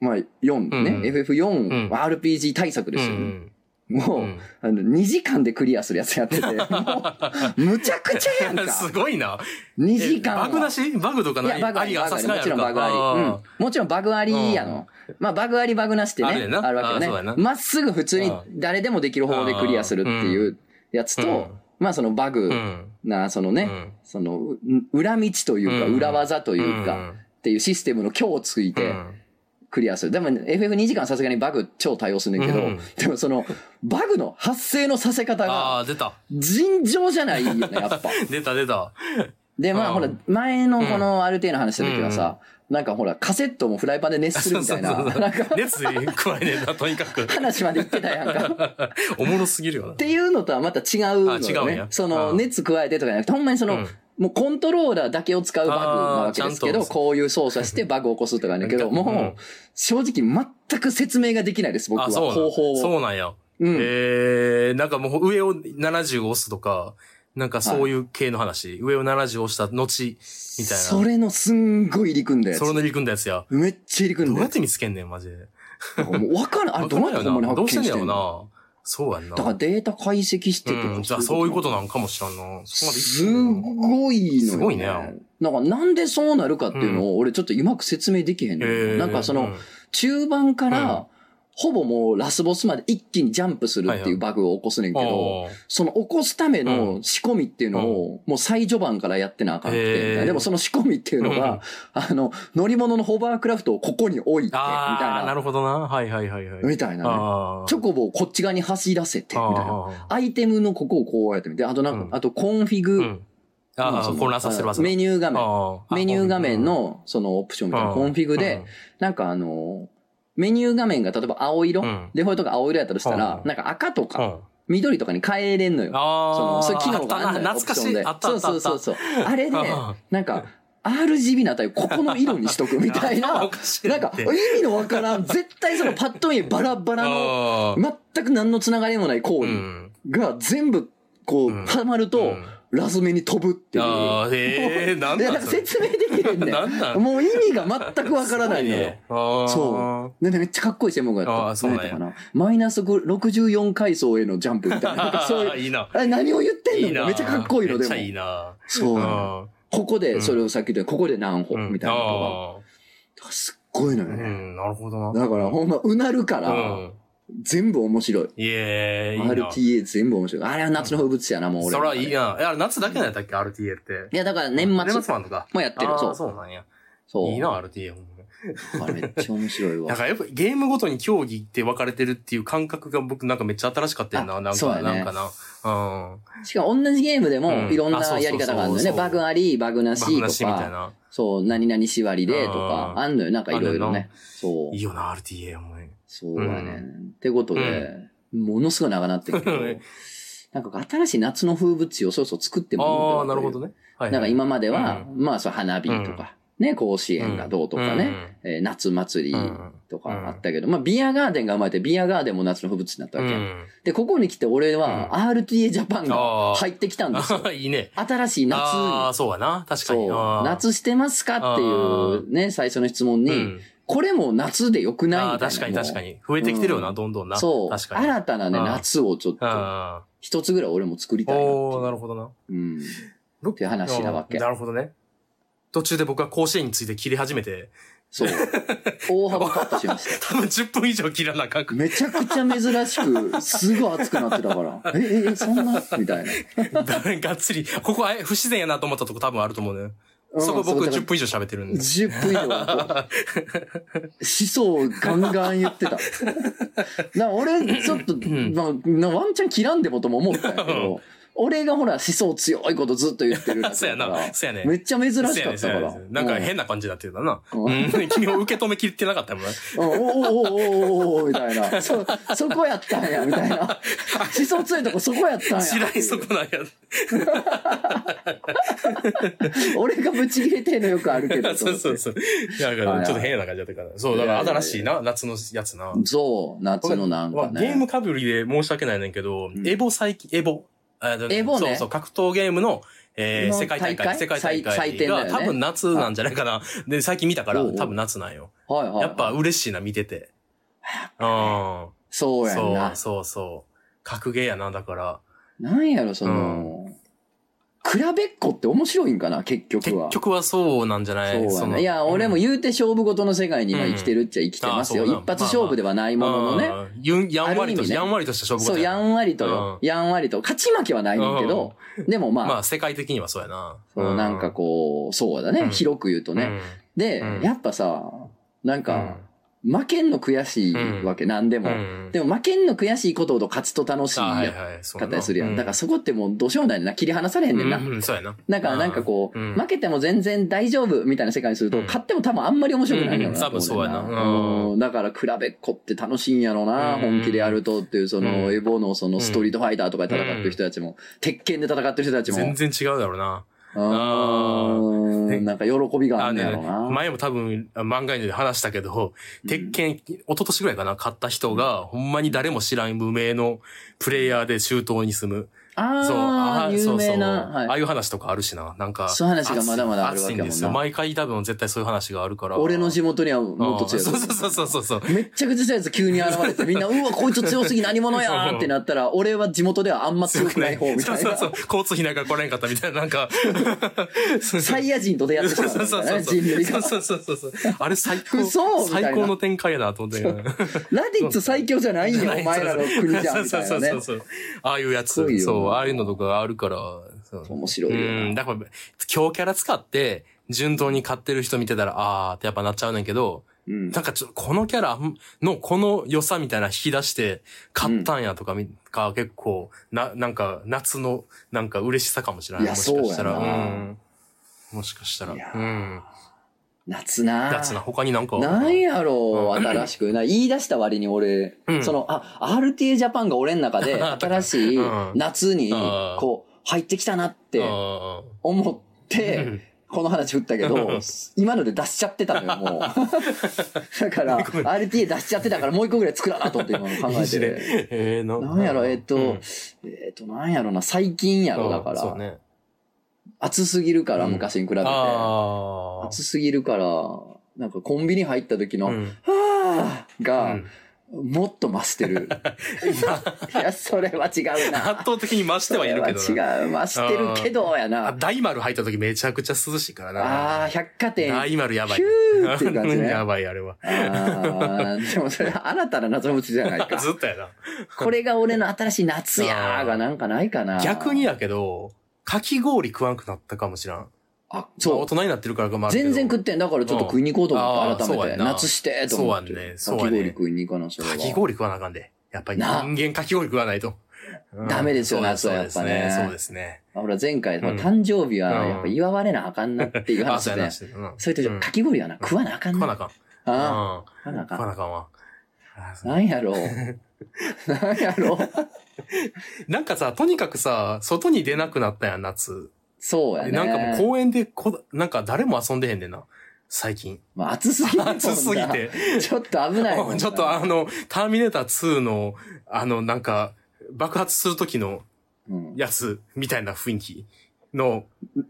まあ4ね、うん FF4、うん RPG 対策ー。ですよ。うんもう、うん。あの、2時間でクリアするやつやってて、(laughs) もう、むちゃくちゃやんか。(laughs) すごいな。2時間バグなし？バグとかない？いや、バグあり、バグあり。もちろんバグあり。うん。もちろんバグありやの。まあ、バグあり、バグなしってね、あるわけよね。まっすぐ普通に誰でもできる方法でクリアするっていうやつうん。と、まあ、そのバグうん。な、そのね、うん。その、う裏道というか、うん。裏技というか、っていうシステムの強をついうん、てクリアする。でも FF2 時間さすがにバグ超対応するんだけど、うんでもその、バグの発生のさせ方がああ、出た。尋常じゃないよね、やっぱ。(laughs) 出た出た。で、まあ、うんほら、前のこのある程度の話した時はさ、なんかほら、カセットもフライパンで熱するみたいな、なんか熱加えねえな、とにかく。話まで言ってたやんか。(laughs) おもろすぎるよなっ。ていうのとはまた違うのよねうんや。その、うん熱加えてとかじゃなくて、ほんまにその、うんもうコントローラーだけを使うバグなわけですけど、こういう操作してバグを起こすとかねんけど、うんもう、正直全く説明ができないです、僕は。あ、そう方法を。そうなんや。うん。えー、なんかもう上を70押すとか、なんかそういう系の話。上を70押した後、みたいな。それのすんごい入り組んだやつそ。れの入り組んだやつや。めっちゃ入り組んだやつ。どうやって見つけんねん、マジで。もうわからん。あれどうやってほんまに発どうしてんねやろ見してんのな。そうやんな。だからデータ解析してとか。うん、じゃあそういうことなんかもしらんな。そこまですごいのよ、ね。すごいね。なんかなんでそうなるかっていうのを俺ちょっとうまく説明できへんのよ、えーなんかその、中盤から、ほぼもうラスボスまで一気にジャンプするっていうバグを起こすねんけど、おー。その起こすための仕込みっていうのを、もう最序盤からやってなあかんくて、へー。でもその仕込みっていうのが、あの、乗り物のホバークラフトをここに置いて、みたいな。な、るほどな。はいはいはいはい。みたいなね。チョコボをこっち側に走らせて、みたいな。あアイテムのここをこうやってみて、あとなんか、うん。あとコンフィグ。ああ、混乱させるわあメニュー画面。メニュー画面、のそのオプションみたいな。うんコンフィグで、、なんかあの、メニュー画面が例えば青色、うん。デフォルトが青色やったとしたら、うん。なんか赤とか緑とかに変えれんのよ。そああ、の、そういう機能があんのよ。懐かしい。あった。そうそうそうそう。あれでうん、なんか、RGB の値をここの色にしとくみたい頭な。(laughs) おかしいなんか、意味のわからん、絶対そのパッと見バラバラの、全く何のつながりもないコードうん。が全部、こうはまるとうん、ラズメに飛ぶっていう。ああ、へえ、なんいや、なんかなんそれ説明できへんね (laughs) なん。もう意味が全くわからないのよ。そう。でね、めっちゃかっこいい専門家やった。あーそうなんや何やったかな？マイナス64階層へのジャンプみたいな。な (laughs) そういう。いいな。何を言ってんの？めっちゃかっこいいのでもめっちゃ。いいな。そう。あここで、それをさっき言ったここで何歩？ーうんみたいなのが。すっごいのよね。ーうん、なるほどな。だからほんま、うなるから、うん。全部面白い。いえ、いいな。RTA 全部面白い。あれは夏の風物詩やな、もう俺その中で。らいいな。いや、夏だけなんやったっけ ?RTA って。いや、だから年年末末なんだ。もやってる。そう。そうなんや。そう。いいな、RTA も。あれめっちゃ面白いわ。だからやっぱゲームごとに競技って分かれてるっていう感覚が僕なんかめっちゃ新しかったよな。あなんか、なんかな。うん。しかも同じゲームでもうんいろんなやり方があるのよね。そうバグあり、バグなしバグなとか、しみたいな。そう、何々縛りでとかう、んあんのよ。なんかいろいろね。そういい。よな、RTA もね。そうやね。ってことで、ものすごい長なってるけどうん、(laughs) なんか新しい夏の風物詩をそろそろ作ってもいいのああ、かなるほど。ね。はい、なんか今までは、うまあそう花火とか、ね、甲子園がどうとかね、えー夏祭りうんとかあったけど、まあビアガーデンが生まれて、ビアガーデンも夏の風物詩になったわけ。うん。で、ここに来て俺は RTA ジャパンが入ってきたんですよ。(laughs) いいね。新しい夏ああ、に。そうやな。確かに。夏してますかっていうね、最初の質問に、うんこれも夏でよくないみたいな。確かに確かに。に。増えてきてるよな、うんどんどんな。そう。確かに。新たなね、うん夏をちょっと、あ一つぐらい俺も作りあ。たいな。おー、なるほどな。うん。って話なわけなるほどね。途中で僕は甲子園について切り始めて、そう。(laughs) 大幅カットしました。多分10分以上切らなあかんくめちゃくちゃ珍しく、すごい熱くなってたから。(laughs) え、え、え、そんな？みたいな。(laughs) がっつり、ここ不自然やなと思ったとこ多分あると思うね。うんそこ僕そうだから10分以上喋ってるんで。10分以上。思想をガンガン言ってた。だから俺、ちょっと、まあ、なワンチャン切らんでもとも思ったんやけど、俺がほら思想強いことずっと言ってる (laughs) そうやな。そうやね。めっちゃ珍しかったそうやねそうからやね。なんか変な感じになってたな。うんうん。君を受け止めきってなかったもんおおおおおみたいな。(laughs) そ、そこやったんや、みたいな。思想強いとこそこやったんや。知らんそこなんや。(laughs) 俺がブチ切れてんのよくあるけど。そうそうそう。だから、ちょっと変な感じだったから。そう、だから新しいな、夏のやつな。そう、夏のなんかね。ゲームかぶりで申し訳ないねんけど、んエボ最近、エボ。あエボねそうそう、格闘ゲームの、えー、の世界大会、世界大祭会が、典だよね多分夏なんじゃないかな。で、最近見たから、おうおう多分夏なんよ。はいはいはい。やっぱ嬉しいな、見てて。うん。そうやんそうな、。そうそう。格ゲーやな、だから。なんやろ、その、比べっこって面白いんかな、結局結は。局はそうなんじゃない？そうやな。のいや、俺も言うて勝負事の世界に今生きてるっちゃ生きてますよ。一発勝負ではないもののね。やんわりとし、ある意味ねやんわりとした勝負そう、事やんわりとよ。やんわりと。勝ち負けはないねんけど、でもまあ、まあ、世界的にはそうやな。そうなんかこう、そうだね。うん広く言うとうね。で、うんやっぱさ、なん、か、負けんの悔しいわけ、なん。でも。うん。でも負けんの悔しいことほど勝つと楽しいあはいやかったりするやん。うだからそこってもうどうしようもないな。切り離されへんねんな。うん。うん。そうやな。だからなんかこう、うん。負けても全然大丈夫みたいな世界にすると、うん。勝っても多分あんまり面白くないんだろうな、うん。多分そうやな。うん。うんだから比べっこって楽しいんやろな、うん。本気でやるとっていう、その、うん。エボのそのストリートファイターとかで戦ってる人たちも、鉄拳で戦ってる人たちも、全然違うだろうな。うんなんか喜びがああねんろな。前も多分漫画で話したけど、鉄拳、一昨年ぐらいかな、買った人が、ほんまに誰も知らん無名のプレイヤーで中東に住む。あそう、あ、有そうそう名な。ああはいいう話とかあるしな。なんか。そういう話がまだまだあるわけやもんな熱いんですよ。毎回多分絶対そういう話があるから。俺の地元にはもっと強い。そうそうそうそうそう。めっちゃくちゃ強いやつ急に現れて、みんな、(laughs) うわ、こいつ強すぎ何者やーってなったら、俺は地元ではあんま強くない方みたいな。そうそうそう。交通費なんか来れんかったみたいな、なんか。サイヤ人と出会ってしまうね、そうそう。そうそうそうそう。あれ最高。嘘みたいな最高の展開やなと思って。ラディッツ最強じゃないんよ、お前らの国じゃん、そうそうそう。そう。ああいうやつ。すごいよそう、ああいうのとかがあるから。そう面白いよなうん。だから、強キャラ使って、順当に勝ってる人見てたら、あーってやっぱなっちゃうねんけど、うん。なんかちょっとこのキャラのこの良さみたいな引き出して買ったんやとかみ、か結構、な、なんか夏のなんか嬉しさかもしれない。いやもしかしたら。そうやなうん。もしかしたら。いやうん。夏な。夏な、他になんか？なんやろう、うん。新しく。な言い出した割に俺、うん。その、あ、RTA ジャパンが俺の中で、(laughs) 新しいうん。夏にこう、入ってきたなってあ思って、ーこの話振ったけど、今ので出しちゃってたのよ、もう。(laughs) だから、RTA 出しちゃってたからもう一個ぐらい作らなと思って今の考えて。えー、ななんやろ、えっと、うん。えっと、なんやろな、最近やろ、だから。そうね。暑すぎるから、うん昔に比べて。暑すぎるから、なんかコンビニ入った時の、うんはぁうが、んもっと増してる。(laughs) いや、それは違うな。圧倒的に増してはいるけど違う。増してるけど、やあな。大丸入った時めちゃくちゃ涼しいからな。ああ、百貨店。大丸やばい。ヒューっていう感じねやばい、あれは。ああ、でもそれ新たな謎物じゃないか。(laughs) ずっとやな。これが俺の新しい夏やーがなんかないかな。逆にやけど、かき氷食わんくなったかもしらん。あ、まあそう。大人になってるからかもあるけど全然食ってん。だからちょっと食いに行こうと思って、改めて。夏して、と思って。そうやんねかそうやねき氷食いに行かな、それは。かき氷食わなあかんで。やっぱり人な間かき氷食わないと。うんダメですよ夏はやっぱねそうですね。ほら、前回、ん誕生日はやっぱ祝われなあかんなっていう話で。(laughs) そうやな。それと、かき氷はな、食わなあかんな。食わなあかん。あうん。あ、食わなあかん。食わなあかんわ。なんやろう。(laughs) なんやろ？う。なんかさ、とにかくさ、外に出なくなったやん、夏。そうやね。なんかもう公園でこ、なんか誰も遊んでへんねんな。最近。まあ、暑すぎるもんな暑すぎて。ちょっと危ないもんな。(laughs) ちょっとあの、ターミネーター2の、あの、なんか、爆発する時のうん、やつ、みたいな雰囲気の、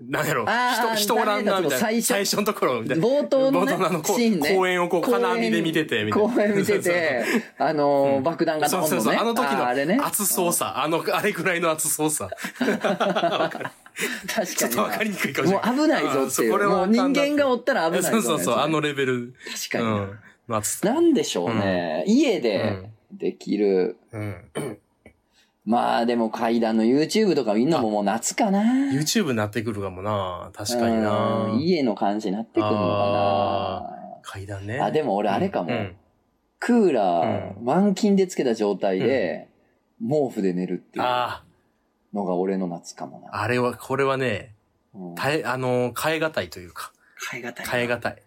なんやろ、人、人おらんな、みたいな。最初最初のところ、みたいな。冒頭のね冒頭のあの、シーンね公園をこう、金網で見てて、みたいな。公園見てて、あの爆弾がどんどんね。そうそうそう。あの時ああれねの熱そうさ。あの、あれぐらいの熱そうさ。(laughs) 確かにちょっとわかりにくいかもしれない。もう危ないぞっていう。これはもう人間がおったら危ないぞ、そうそうそう。あのレレベル。確かにな。うん。なんでしょうね。家でできる。うん。まあでも階段の YouTube とかみんなももう夏かな。YouTube になってくるかもな。確かにう。なん家の感じになってくるのか階段ね。な。あ、でも俺あれかも。うんクーラー、満勤でつけた状態で、毛布で寝るっていうあのが俺の夏かもな。あ、あれは、これはね、うん耐え、あの、変え難いというか、変え難いな。変え難い。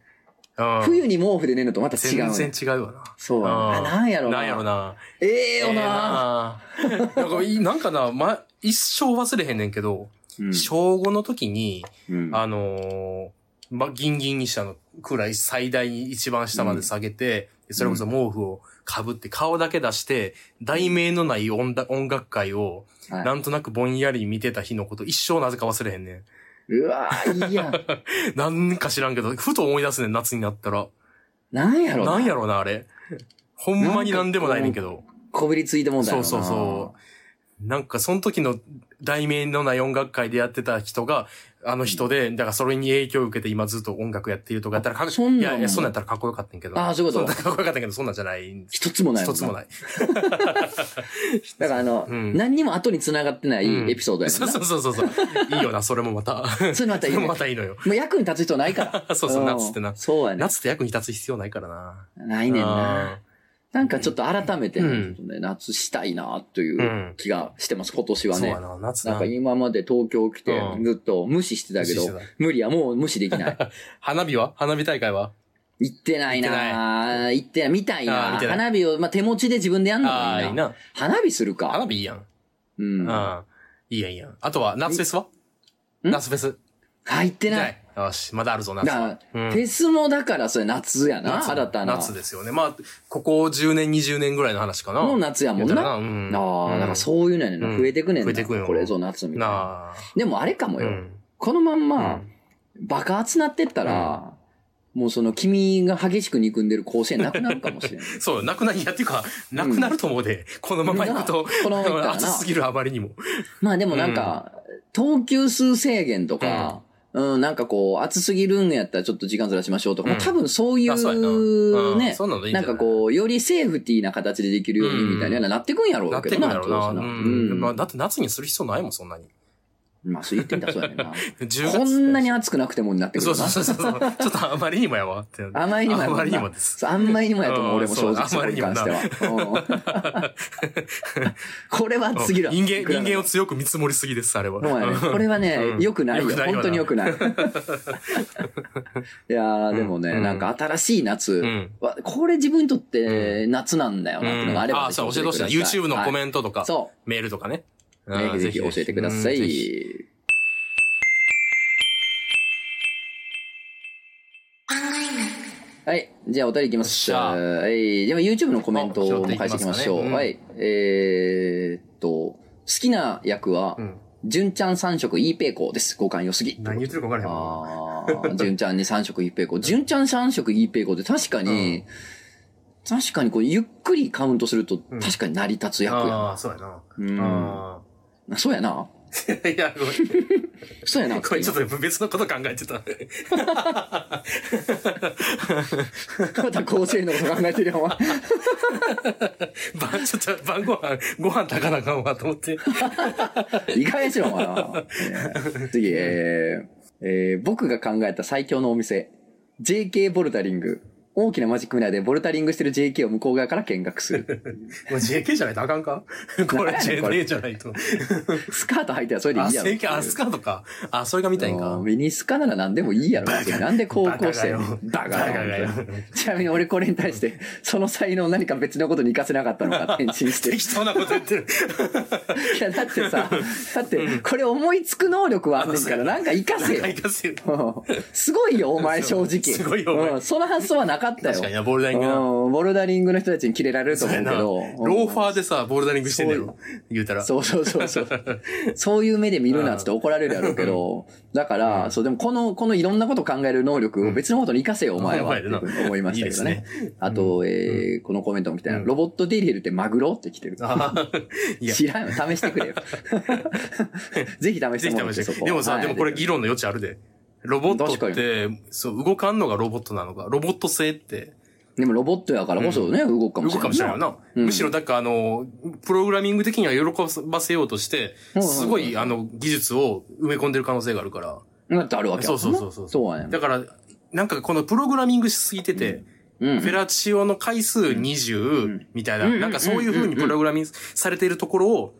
うん。冬に毛布で寝るのとまた違うね。全然違うわな。そう。あなんやろな。なんやろな。ええよな。ええな。(laughs) なんかなんかな、ま、一生忘れへんねんけど、うん小5の時に、うんあのーま、ギンギンにしたの、くらい最大に一番下まで下げて、それこそ毛布をかぶって顔だけ出して、題名のない音楽会を、はいなんとなくぼんやり見てた日のこと、一生なぜか忘れへんねうわいいやん。ん。(laughs) なんか知らんけど、ふと思い出すねん、夏になったら。なんやろな。なんやろうな、あれ。ほんまになんでもないねんけど。こびりついてもんだよな。そうそうそう。なんか、その時の題名のない音楽会でやってた人が、あの人で、だからそれに影響を受けて今ずっと音楽やっているとかやったらかっそんなんいやいや、そんなんやったらかっこよかったんやけど。あーそういうことかっこよかったけど、そんなんじゃないんです。一つもない一つもない。(laughs) だからあの、うん何にも後に繋がってないエピソードやそう。そうそうそう。いいよな、それもまた。それまたいいねそれもまたいいのよ。もう役に立つ人ないから。(laughs) そうそう、ん夏ってな。そうやね。夏って役に立つ必要ないからな。ないねんな。なんかちょっと改めてね、うん夏したいなといううん気がしてます、今年はねそうや。な、夏ななんか。今まで東京来てうんずっと無視してたけど無理や、もう無視できない。(laughs) 花火は？花火大会は？行ってないな行ってない。見たいな花火を、まあ、手持ちで自分でやんのああ、がいいな。花火するか。花火いいやん。うん。うん。あ、いいやんいいやん。あとは、夏フェスは？ん？夏フェス。行ってない。よし、まだあるぞ、夏は。フェスもだからそれ夏やな、夏新たな。夏ですよね。まあ、ここ10年、20年ぐらいの話かな。もう夏やもんな。らうん。ああ、だかそういうのやねんな。うん増えてくねんな。増えてくよこれぞ夏みたいな。なあ。でもあれかもよ。うん。このまんまうん、爆発なってったら、もうその君が激しく憎んでる甲子園なくなるかもしれない。(laughs) そう、なくなり、いや、っていうか、なくなると思うで、このまま行くと、このまま行ったらな (laughs) 暑すぎるあまりにも。まあでもなんか、投球数制限とか、うん、なんかこう、暑すぎるんやったらちょっと時間ずらしましょうとか、うんまあ多分そういあそうやなううんね、そんなのいいんじゃなんかこう、よりセーフティーな形でできるようにみたいななってくんやろなってうけどな、くんだろうな。当然うん。まあ、うん。だって夏にする必要ないもん、そんなに。まあそう言ってみたらそうやねんな。10 (laughs) 月こんなに暑くなくてもになってくるな。そうそうそうそう。ちょっとあまりにもやわって。あまりにもやあまりにもです。あんまりにもやと思う、うん俺も正直そこに関しては。うん (laughs) これは次だ。人間、人間をを。強く見積もりすぎです、あれは。ね。これはねう、ん良くないよ。本当に良くない。(laughs) いやー、でもね、うんなんか新しい夏これ自分にとって夏なんだよなってのがあれば。あ、そう、教えてほしいな。YouTube のコメントとか、そメールとかね。う。ぜひぜひ教えてください。はい。じゃあ、お便りいきましゃはい。では、YouTube のコメントをあ拾っていき返していきましょう。ねうんはい。えーっと、好きな役はう、ん。純ちゃん三色イーペイコーです。五感良すぎ。何言ってるか分からへんもん。ああ、純ちゃんに三色イーペイコー。(laughs) 純ちゃん三色イーペイコーって確かに、確かにこう、ゆっくりカウントすると、うん確かに成り立つ役やな。ああ、そうやな。うんあそうやな。あ。(laughs) いや、ごめん。そうやな。これちょっと別のこと考えてた。(laughs) また構成のこと考えてるよ、お前。(laughs) 晩、ちょっと晩ご飯、ご飯炊かなあかんわと思って。意外にしろ、お前な。えー次、えーえー僕が考えた最強のお店。JK ボルダリング。大きなマジックミラーでボルダリングしてる JK を向こう側から見学する。(laughs) もう JK じゃないとあかんか？(laughs) これ JK じゃないと。スカート履いてらそれでいあ、いやろ。あ、スカートか。あ、それが見たいんうかん。ミニスカなら何でもいいやろ。なんで高校生バカがよちなみに俺これに対して、その才能を何か別のことに活かせなかったのか返信して。い適当なこと言ってる。や、だってさ、だって、これ思いつく能力はあんねんから、なんか活かせよ。行かせる。うんすごいよ、お前、正直。すごいよその発想はなかったよ。確かにな、ボルダリングな。うんボルダリングの人たちにキレられると思うけど。ローファーでさ、ボルダリングしてんだよ。言うたら。そうそうそうそう。(laughs) そういう目で見るなって怒られるやろうけど、だから、そう、でもこの、このいろんなこと考える能力を別のことに活かせよ、お前は。思いましたけどね。いいあと、えー、このコメントも来て、うんロボットデリヘルってマグロって来てる。知らんよ。試してくれよ。(laughs) ぜひ試してもらって。でもさ、はいでもこれ議論の余地あるで。ロボット確って、そう、動かんのがロボットなのか。ロボット性って、でもロボットやからこそね、動くかもしれない。動くかもしれないよな。うんむしろ、だからあの、プログラミング的には喜ばせようとして、うんうんうんすごいあの、技術を埋め込んでる可能性があるから。だってあるわけやそうそうそうそう。そうやねだから、なんかこのプログラミングしすぎてて、うん。フェラチオの回数20みたいな、うんなんかそういう風にプログラミングされているところを、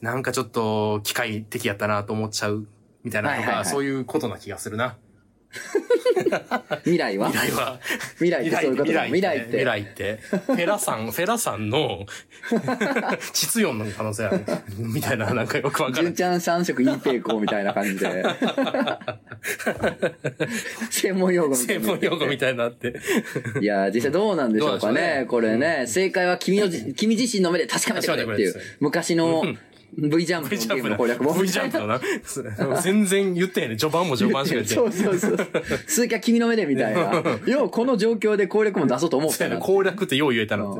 なんかちょっと機械的やったなと思っちゃうみたいなとか、はいはいはいそういうことな気がするな。未来は？未来は。未来ってそういうことだ。未来って。未来って。フェラさん、フェラさんの、秩序の可能性ある。みたいな、なんかよくわかる。純ちゃん三色イーペイみたいな感じで。専門用語みたいな。専門用語みたいになって。いやー、実際どうなんでしょうかね。ねこれね、正解は君のじ、君自身の目で確かめてくれっていう昔の V ジャンプのジャンプな。ゲームの攻略 V ジャンプのな。(laughs) 全然言ってへんね。序盤も序盤しか言ってへんそうそうそう。続きは君の目でみたいな。(laughs) よう、この状況で攻略も出そうと思ったな。攻略ってよう言えたな。(laughs)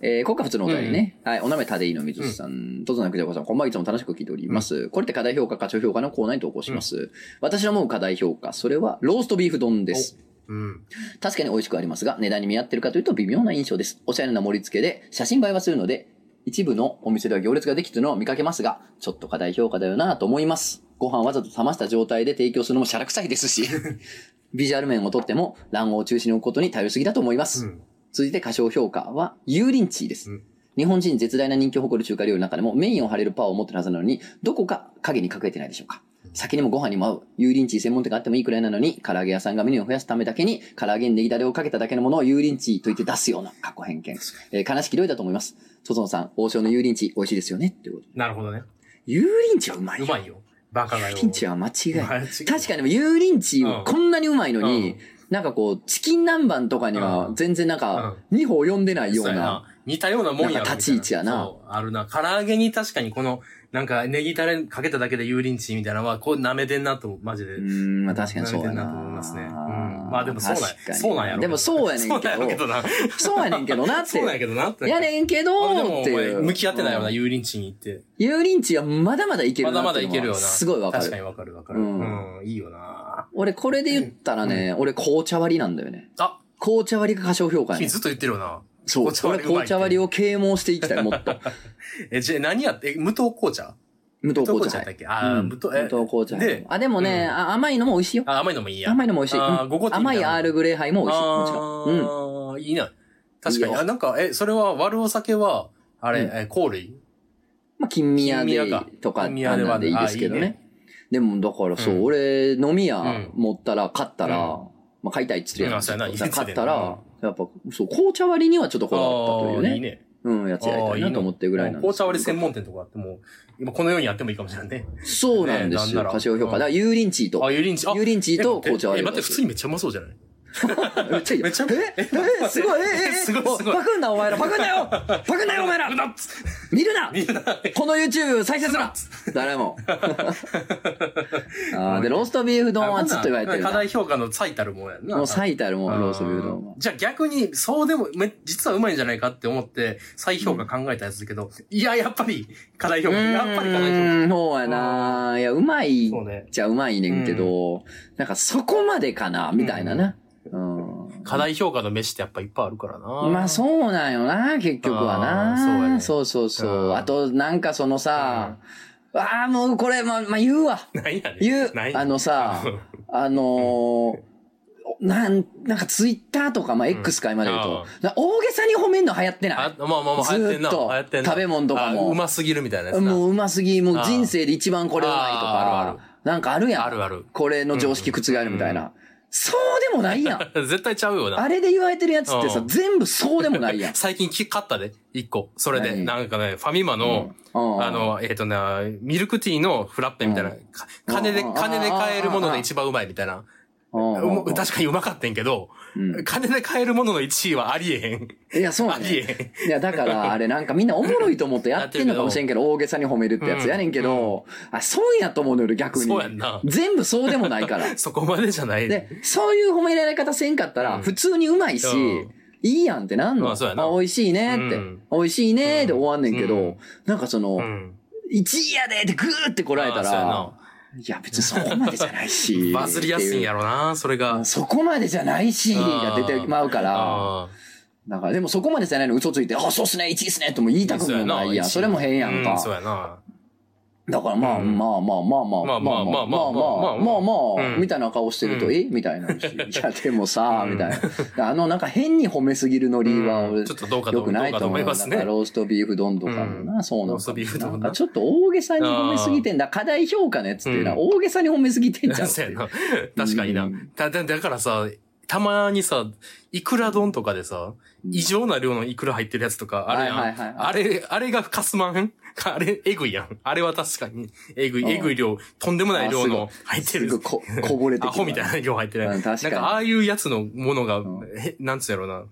えー、国家普通のお便りね。はい。お名前、タデイの水さん。とぞなくじゃこさん、こんばんはいつも楽しく聞いております。これって課題評価、課長評価のコーナーに投稿します。私の思う課題評価、それは、ローストビーフ丼です。うん。確かに美味しくありますが、値段に見合ってるかというと微妙な印象です。おしゃれな盛り付けで、写真映えはするので、一部のお店では行列ができているのを見かけますが、ちょっと課題評価だよなと思います。ご飯わざと冷ました状態で提供するのもシャラ臭いですし、(laughs) ビジュアル面をとっても卵黄を中心に置くことに頼りすぎだと思います。うん続いて過小評価は、油淋鶏です。うん日本人絶大な人気を誇る中華料理の中でもメインを張れるパワーを持ってるはずなのに、どこか影に隠れてないでしょうか。先にもご飯にも合う油淋鶏専門店があってもいいくらいなのに、唐揚げ屋さんがメニューを増やすためだけに、唐揚げにネギダレをかけただけのものを油淋鶏と言って出すような過去偏見。えー悲しき料理だと思います。トゾンさん、王将の油淋鶏美味しいですよねってこと。なるほどね。油淋鶏はうまいうよ。まいよ。バカがよ。油淋鶏は間違いない。確かに油淋鶏うんこんなにうまいのに、うんなんかこう、チキン南蛮とかにはうん全然なんか、二歩及んでないような。似たようなもんやろ立ち位置やなそう、あるな。唐揚げに確かにこの、なんかネギタレかけただけで油淋鶏みたいなのは、こう舐めてんなと、マジで。うーん、まあ確かにそうやな。慣れてんなと思いますねうんまあでもそうなんやそうなんやろでもそうやねんそうけど。なんやろけどな。そうやねんけどなって。そうやけどなって。やねんけどって。向き合ってないよな、うん油淋鶏に行って。油淋鶏はまだまだいけるまだまだいけるよな。すごいわかる。確かにわかるわかる。ううんん。いいよな。俺これで言ったらね、俺紅茶割りなんだよね。あ、紅茶割りが過小評価やねずっと言ってるよな。そう。紅茶割り紅茶割りを啓蒙していきたい、もっと。(laughs) え、じゃあ何やって、え無糖紅茶？無糖紅茶。無糖紅茶だっけ？あ無糖え無糖紅茶。であ、でもね、甘いのも美味しいよ。あ、甘いのもいいや。甘いのも美味しい。甘いアールグレイハイも美味しい。もちろん。うん。いいな。確かに。あ、なんか、え、それは割るお酒は、あれ、うんえ、香類？まあ、金宮でとか、金宮ででいいですけどね。でも、だからそう、うん俺、飲み屋うん持ったら、買ったら、うんまあ、買いたいっつってるやん。買ったら、やっぱ、そう、紅茶割りにはちょっとこだわったというね。いいね。うん、やつやりたいなと思ってるぐらいなんです紅茶割り専門店とかあっても、今このようにやってもいいかもしれないね。そうなんですよ。過小評価。だから、油淋鶏と、あ、油淋鶏。あ油淋鶏と紅茶割え、り。待って、普通にめっちゃうまそうじゃない？めっちゃいいよ。めっちゃえ？え？え？すごい。え？え？え？えすごい。すごい。おパクんなお前ら。パクんなよ。(laughs) パクんなよお前ら。見るな。見るな。この YouTube 再生すな。誰も。(laughs) あーで、ローストビーフ丼はずっと言われてるな。課題評価の最たるもんやんな。もう最たるもん、ローストビーフ丼は。じゃあ逆に、そうでも、め、実はうまいんじゃないかって思って、再評価考えたやつだけど、いや、やっぱり、課題評価。やっぱり課題評うーん、そうやな。いや、うまいそうね。じゃうまいねんけど、なんかそこまでかな、みたいなな。うん。価。課題評価の飯ってやっぱいっぱいあるからな。まあそうなんよな、結局はな。そうやねそうそうそううんあと、なんかそのさ、ああ、もうこれ、まあ、まあ言うわ。何やねん。言う何。あのさ、あのーなん、なんかツイッターとか、まあ X か今で言うと、な大げさに褒めんの流行ってない？あ、まあまあまあ、流行ってんな。食べ物とかもあうますぎるみたいなやつな。もううますぎ、もう人生で一番これうまいとあーあるか、なんかあるやん。あるあるこれの常識覆るみたいな。そうでもないやん。(laughs) 絶対ちゃうよな。あれで言われてるやつってさう、ん全部そうでもないやん。(laughs) 最近き買ったで、一個。それで。何？なんかね、ファミマの、うんあの、えっ、とね、ミルクティーのフラッペみたいな。うんか金で、うん金で買えるもので一番うまいみたいな。うんうも確かにうまかったんけど、うん金で買えるものの1位はありえへん。いや、そうありえね。へん。いや、だから、あれなんかみんなおもろいと思ってやってんのかもしれんけど、大げさに褒めるってやつやねんけど、あ、そうやと思うのよ、逆にそう。やんな。全部そうでもないから。(laughs) そこまでじゃない。で、そういう褒められ方せんかったら、うん普通にうまいし、うんいいやんってなんの？まあそうやな美味しいねって。うん美味しいねって終わんねんけど、うんなんかその、うん。1位やでってグーってこられたらな、いや別にそこまでじゃないし。(laughs) バズりやすいんやろな、それが。そこまでじゃないし、が出てまうから、あだからでもそこまでじゃないの嘘ついて、あ、そうっすね、1位っすね、とも言いたくもないやん。それも変やんか。うんそうやな。だからまあ、うんまあまあまあまあ、まあまあまあまあまあまあ、みたいな顔してると、うんえみたいなし。いや、でもさ、うんみたいな。あの、なんか変に褒めすぎるノリは、俺うんちょっとどうかとよくないと思いますローストビーフ丼とかもな、そうなのローストビーフ丼ななんかちょっと大げさに褒めすぎてんだ。課題評価のやつっていうのはうん大げさに褒めすぎてんじゃん。確かになだからさ、たまにさ、イクラ丼とかでさ、異常な量のイクラ入ってるやつとか、あれやん。はいはいはいはい。あれ、あれがかすまん？(laughs) あれ、えぐいやん。あれは確かに、えぐい、うん。えぐい量、とんでもない量の入ってる。すぐ。ここぼれてくる (laughs) アホみたいな量入ってる。うん確かに。なんか、ああいうやつのものが、ん。へなんつうやろうな。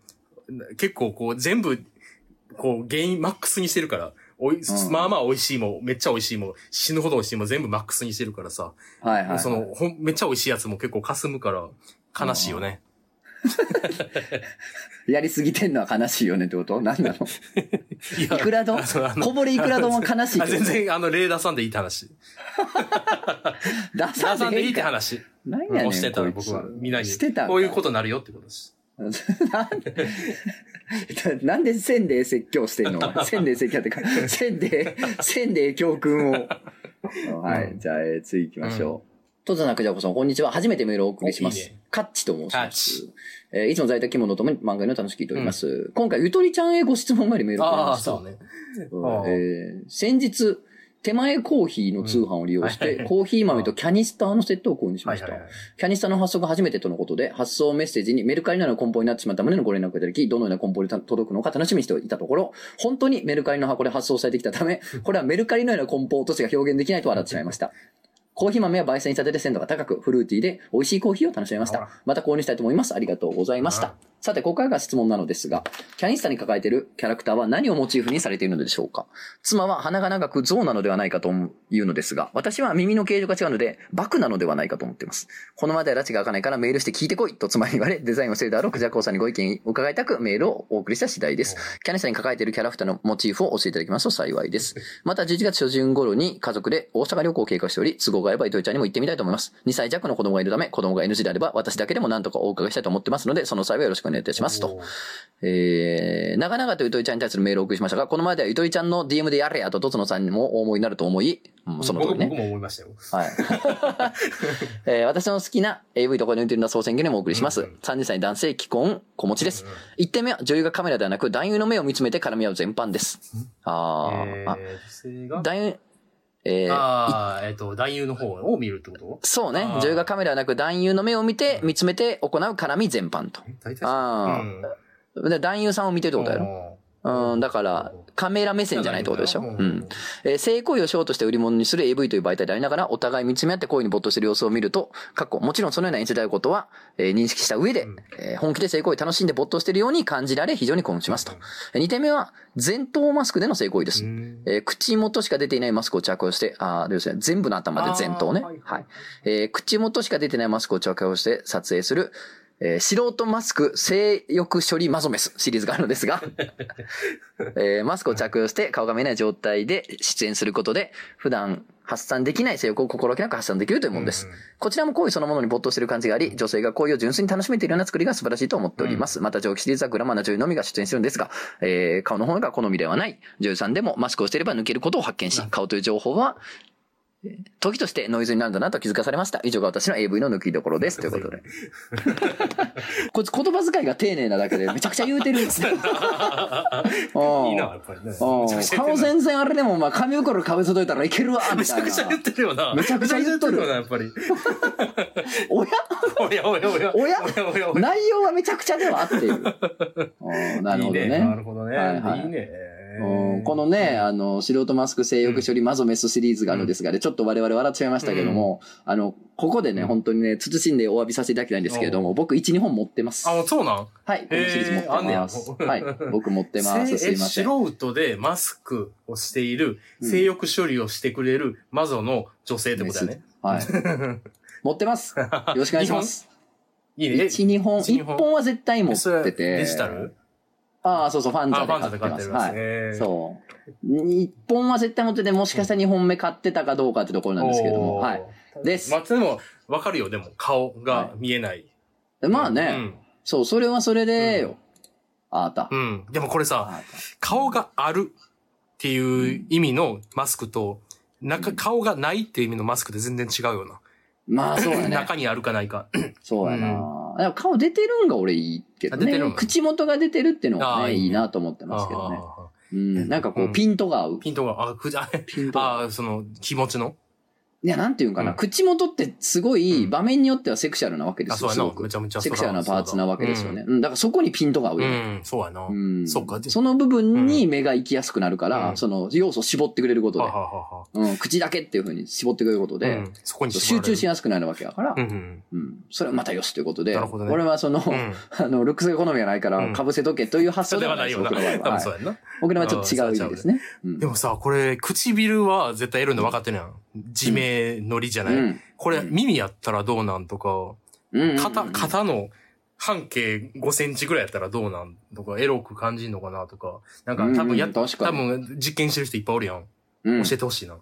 結構こう、全部、こう、原因マックスにしてるから、おい、ん。まあまあ美味しいも、めっちゃ美味しいも、死ぬほど美味しいも全部マックスにしてるからさ、はいはい。その、ほん、めっちゃ美味しいやつも結構霞むから、悲しいよね。(laughs) やりすぎてんのは悲しいよねってこと？何なのいくら丼？こぼれいくら丼は悲しい全然、あの、例出さんでいいって話。(laughs) 出出さんでいいってか話。何やねん。押してた僕は、みんなに。してたこういうことになるよってことです。(laughs) なんで、なんでせんで説教してんの？せんで説教ってか、せんで、せんで教訓を。はい。じゃあ、えー次行きましょう。とつなくじゃこさん、こんにちは。初めてメールをお送りします。おいいねカッチと申しますチ。えーいつも在宅着物ともに漫画の楽しく聞いております。今回、ゆとりちゃんへご質問がありメールを送りああ、ました。そうね。うんああえー先日、手前コーヒーの通販を利用して、コーヒー豆とキャニスターのセットを購入しました。キャニスタの発送が初めてとのことで、発送メッセージにメルカリのような梱包になってしまった旨のご連絡をいただき、どのような梱包で届くのか楽しみにしていたところ、本当にメルカリの箱で発送されてきたため、これはメルカリのような梱包としか表現できないと笑ってしまいました。コーヒー豆は焙煎したてで鮮度が高く、フルーティーで美味しいコーヒーを楽しめました。また購入したいと思います。ありがとうございましたあ。さて、ここからが質問なのですが、キャニスタに抱えているキャラクターは何をモチーフにされているのでしょうか？妻は鼻が長く象なのではないかというのですが、私は耳の形状が違うので、バクなのではないかと思っています。このまでは拉致が開かないからメールして聞いてこいと妻に言われ、デザインをしているだろうクジャコウさんにご意見伺いたくメールをお送りした次第です。キャニスタに抱えているキャラクターのモチーフを教えていただきますと幸いです。また11月初旬頃に家族で大阪旅行を計画しており、都合があれば糸井ちゃんにも行ってみたいと思います。2歳弱の子供がいるため、子供が NG であれば私だけでも何とかお伺いしたいと思ってますので、その際はよろしくお願いいたしますと。えー、長々とゆとりちゃんに対するメールをお送りしましたが、この前ではゆとりちゃんの DM でやれやととつのさんにもお思いになると思い、うん、その通りね。僕僕も思いましたよ。はい。(laughs) えー私の好きな AV とかに浮いてるの総選挙にもお送りします。うん30歳男性、既婚、子持ちです。1点目は女優がカメラではなく男優の目を見つめて絡み合う全般です。あー、あ、えー女性が？男優、えーああ、えっと、男優の方を見るってこと？そうね。あ。ー。女優がカメラなく男優の目を見て、見つめて行う絡み全般と。大体あー。で男優さんを見てるってことやろ？うん、だから、カメラ目線じゃないってことでしょ？ううんん。えー性行為をショーとして売り物にする AV という媒体でありながら、お互い見つめ合って行為に没頭している様子を見ると、過去、もちろんそのような演出であることは、えー認識した上で、うんえー本気で性行為を楽しんで没頭しているように感じられ、非常に興奮しますと。えー二点目は、前頭マスクでの性行為です。うんえー口元しか出ていないマスクを着用して、あー要するに全部の頭で前頭ね。はいはい。えー口元しか出てないマスクを着用して撮影する、えー素人マスク性欲処理マゾメスシリーズがあるのですが、(laughs) えーマスクを着用して顔が見えない状態で出演することで、普段発散できない性欲を心置きなく発散できるというものです。うんこちらも行為そのものに没頭している感じがあり、女性が行為を純粋に楽しめているような作りが素晴らしいと思っております。また上記シリーズはグラマーな女優のみが出演してるんですが、えー顔の方が好みではない。女優さんでもマスクをしていれば抜けることを発見し、顔という情報は、えー時としてノイズになるんだなと気づかされました。以上が私の AV の抜きどころです。(laughs) ということで。(laughs) こいつ言葉遣いが丁寧なだけでめちゃくちゃ言うてる (laughs) んですね。いいな、やっぱりね。顔全然あれでも、まあ、紙袋かぶせといたらいけるわ、みたいなめちゃくちゃ。言ってるよな。めちゃくちゃ言ってるよな、やっぱり。おや？おやおやおや。おや。内容はめちゃくちゃではあっている。うんなるほどね。なるほどね。はいはいね。うんこのね、あの、素人マスク性欲処理マゾメスシリーズがあるんですが、でちょっと我々笑っちゃいましたけども、あの、ここでね、うん本当にね、慎んでお詫びさせていただきたいんですけれども、僕1、2本持ってます。あ、そうなん？はい、このシリーズ持ってます。はい、僕持ってます。すいえません。素人でマスクをしている、うん性欲処理をしてくれるマゾの女性ってことだね。はい。(laughs) 持ってます。よろしくお願いします。いいね。え1、2本、1一二本？本は絶対持ってて。デジタル？ああ、そうそう、ファンザあ、ファンザでで買ってます。はい。そう。一本は絶対持ってて、もしかしたら二本目買ってたかどうかってところなんですけども。はい。ですまあ、でも、わかるよ、でも、顔が見えない。まあね、そう、それはそれでよ。あーたう。ん。うん。でもこれさ、顔があるっていう意味のマスクと、中、顔がないっていう意味のマスクって全然違うよな。まあそうやね。(laughs) 中にあるかないか。(clears throat) そうやな。でも顔出てるんが俺いいけどねあ出てるん。口元が出てるっていうのはねいいなと思ってますけどね。あうん。なんかこううんピントが合う。ーピントが、あ、くじ、あ、ピントが合う。あ、その、気持ちのいや、なんていうんかな。うん口元ってすごいうん場面によってはセクシャルなわけであ、すよ。そうやな。すごくめちゃめちゃセクシャルなパーツなわけですよね。うんうん。だからそこにピントが合うよね。うん、そうやな。はうんそっかその部分に目が行きやすくなるから、うんその要素を絞ってくれることで、はははうん、口だけっていうふうに絞ってくれることで、うんそこに集中しややすくなるわけだから、うんうん。うんそれはまたよしということで、なるほどね俺はその、うん。(laughs) あの、ルックスが好みがないから、うん被せとけという発そ想でれはないいです僕の場合多は。はい分そうやんな。僕の場合はちょっと違う意味ですね。うんでもさ、これ、唇は絶対エロいの分かってるやん。地名のりじゃない？うんこれ、うん耳やったらどうなんとか、うんうん肩、肩の半径5センチぐらいやったらどうなんとか、エロく感じんのかなとか、なんか多分やっ、うん多に分実験してる人いっぱいおるやん。うん教えてほしいな。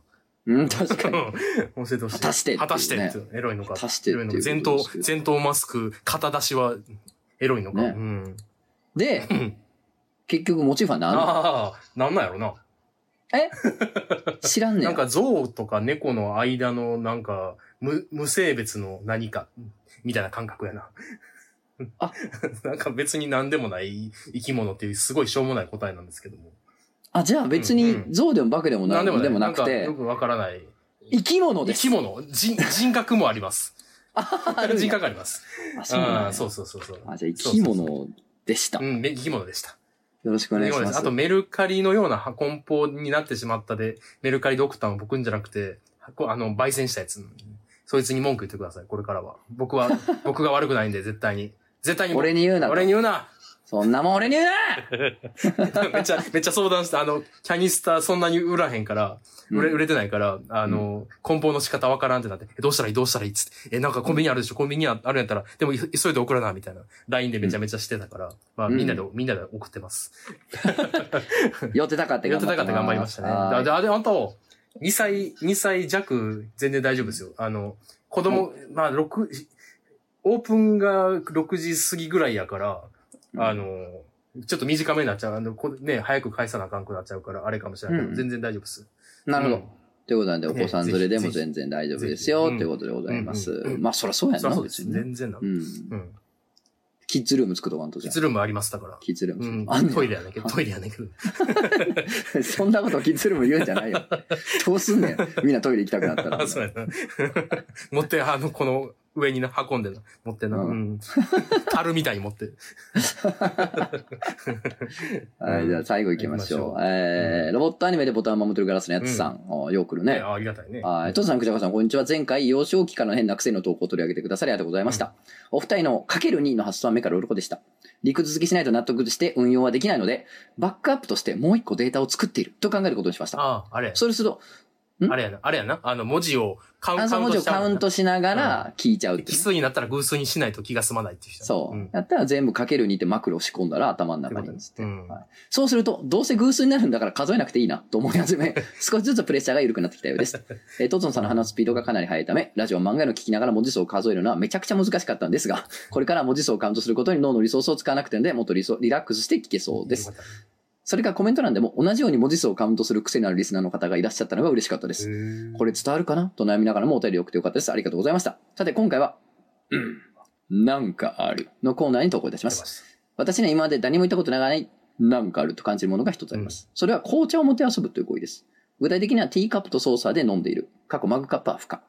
うん、確かに。(laughs) 教えてほしい。果たしてね果たしてエロいのか。果たして前頭、前頭マスク、肩出しはエロいのか。ねうん。で、うん結局モチーフは何？なのああ、なんなんやろな。え？(laughs) 知らんねや。なんか象とか猫の間のなんか無無性別の何かみたいな感覚やな。あ (laughs) なんか別に何でもない生き物っていうすごいしょうもない答えなんですけども。あ、じゃあ別にうん象でもバクでも何何でもない。でもなくてんかよ、くわからない。生き物です。生き物人、人格もあります。(laughs) あ人格あります。あ、そうそうそうそう。あ、じゃあ生き物でした。ようん、め生き物でした。ろしくお願いします。あとメルカリのような梱包になってしまったで、メルカリドクターの僕んじゃなくて、こあの、焙煎したやつ。そいつに文句言ってください、これからは。僕は、僕が悪くないんで、絶対に。絶対に。俺に言うなと俺に言うなそんなもん俺に言うなめっちゃ、めっちゃ相談した。あの、キャニスターそんなに売らへんから、売れ、うん売れてないから、あの、梱包の仕方わからんってなって、えどうしたらいい？どうしたらいい？っつって。え、なんかコンビニあるでしょ？コンビニあるんやったら、でもい急いで送らな、みたいな。LINE でめちゃめちゃしてたから、まあうんみんなで、みんなで送ってます。(laughs) (laughs) 寄ってたかってやって頑張ったかって頑張りましたね。はいで、あで、あと、2歳、2歳弱、全然大丈夫ですよ。あの、子供、まあ、6、オープンが6時過ぎぐらいやから、うんあの、ちょっと短めになっちゃう。あの、こね、早く返さなあかんくなっちゃうから、あれかもしれないけど、うん全然大丈夫です。なるほど。うんということなんで、お子さん連れでも全然大丈夫ですよ、ということでございます。うんうんまあ、そらそうやな、そりゃそうです。別にね。全然な。う。うんん。キッズルーム作っとかんとじゃん。キッズルームあります、だから。キッズルーム。あんねんトイレやねんけど、トイレやねんけど。(laughs) そんなことキッズルーム言うんじゃないよ。どうすんねん。みんなトイレ行きたくなったら。あ、(laughs) そうやな。(laughs) 持って、あの、この、上にな、運んでな、持ってな。ううんん。(laughs) 樽みたいに持って。(laughs) はい、じゃあ最後行きましょう。えー、ロボットアニメでボタンを守ってるガラスのやつさん。およう来るね。ね、あありがたいね。はい。トトさん、クジャカさん、こんにちは。前回、幼少期からの変な癖の投稿を取り上げてくださりありがとうございました。お二人のかける2の発想は目から鱗でした。理屈付きしないと納得して運用はできないので、バックアップとしてもう一個データを作っていると考えることにしました。ああ、あれや。そうすると、んあれやな。あれやな。あの、文字をカウン暗算文字をカウントしながら聞いちゃうっていうね、奇数になったら偶数にしないと気が済まないっていう人。そう。ん。やったら全部かける2ってマクロを仕込んだら頭の中につって、うんはいそうすると、どうせ偶数になるんだから数えなくていいなと思い始め、(laughs) 少しずつプレッシャーが緩くなってきたようです。えートツノさんの話すスピードがかなり速いため、ラジオ漫画の聞きながら文字数を数えるのはめちゃくちゃ難しかったんですが、これからは文字数をカウントすることに脳のリソースを使わなくていいので、もっとリソリラックスして聞けそうです。それからコメント欄でも同じように文字数をカウントする癖のあるリスナーの方がいらっしゃったのが嬉しかったです。これ伝わるかな？と悩みながらもお便り送ってよかったです。ありがとうございました。さて、今回は、うん、なんかあるのコーナーに投稿いたします。私には今まで誰にも言ったことがない、なんかあると感じるものが一つあります。それは紅茶を持て遊ぶという行為です。具体的にはティーカップとソーサーで飲んでいる。過去マグカップは不可。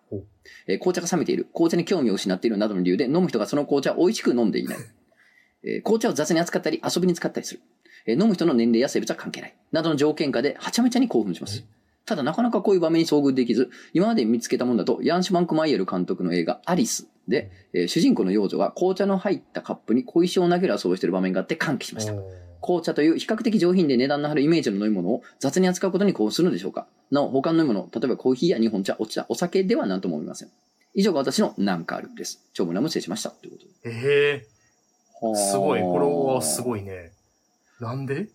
えー紅茶が冷めている。紅茶に興味を失っているなどの理由で飲む人がその紅茶を美味しく飲んでいない。(laughs) えー紅茶を雑に扱ったり遊びに使ったりする。えー飲む人の年齢や性別は関係ない。などの条件下ではちゃめちゃに興奮します。ただなかなかこういう場面に遭遇できず、今まで見つけたものだと、ヤンシュマンク・マイエル監督の映画、アリスで、えー主人公の幼女が紅茶の入ったカップに小石を投げる遊びをしている場面があって歓喜しました。紅茶という比較的上品で値段の張るイメージの飲み物を雑に扱うことに興奮するのでしょうかなお、他の飲み物、例えばコーヒーや日本茶、お茶、お酒では何とも思いません。以上が私のなんかあるです。長文乱文失礼しました。ということで。ええすごい。これはすい。ごいね。なんで？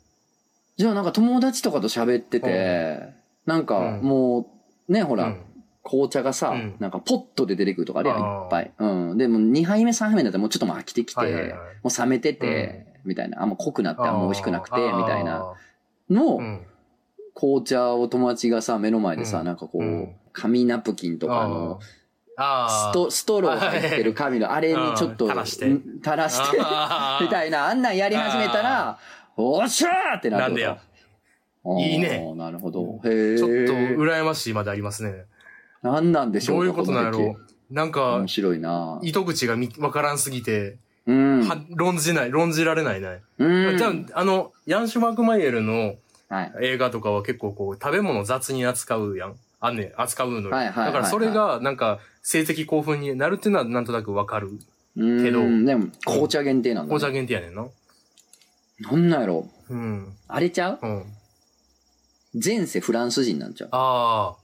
じゃあなんか友達とかと喋ってて、なんかうん。もう、ね、ほら、うん。紅茶がさ、うん。なんかポットで出てくるとかあるやん、いっぱい。うん。でも2杯目、3杯目だったらもうちょっともう飽きてきて、もう冷めてて、みたいな。あんま濃くなってあんま美味しくなくて、みたいな。あの紅茶を友達がさ、目の前でさ、うん。なんかこう、うん。紙ナプキンとかあの、スト、ストロー入ってる紙のあれにちょっと、うん。垂らして。みたいな、あんなんやり始めたら、おっしゃーってなるなんでや。いいねなるほど。へえ。ちょっと羨ましいまでありますね。なんなんでしょうどういうことなんやろう。なんか面、白いな糸口がみわからんすぎて、うん。は論じない、論じられないね。うん。じゃあ、あの、ヤンシュマークマイエルのはい。映画とかは結構こう、食べ物雑に扱うやん。あんねん、扱うのよ。はいはいはいはいだからそれが、なんか、性的興奮になるっていうのはなんとなくわかる。うんけどでも、紅茶限定なんだ、紅茶ね。限定やねんな。なんなんやろ？うん。あれちゃう？うん。前世フランス人なんちゃう？あ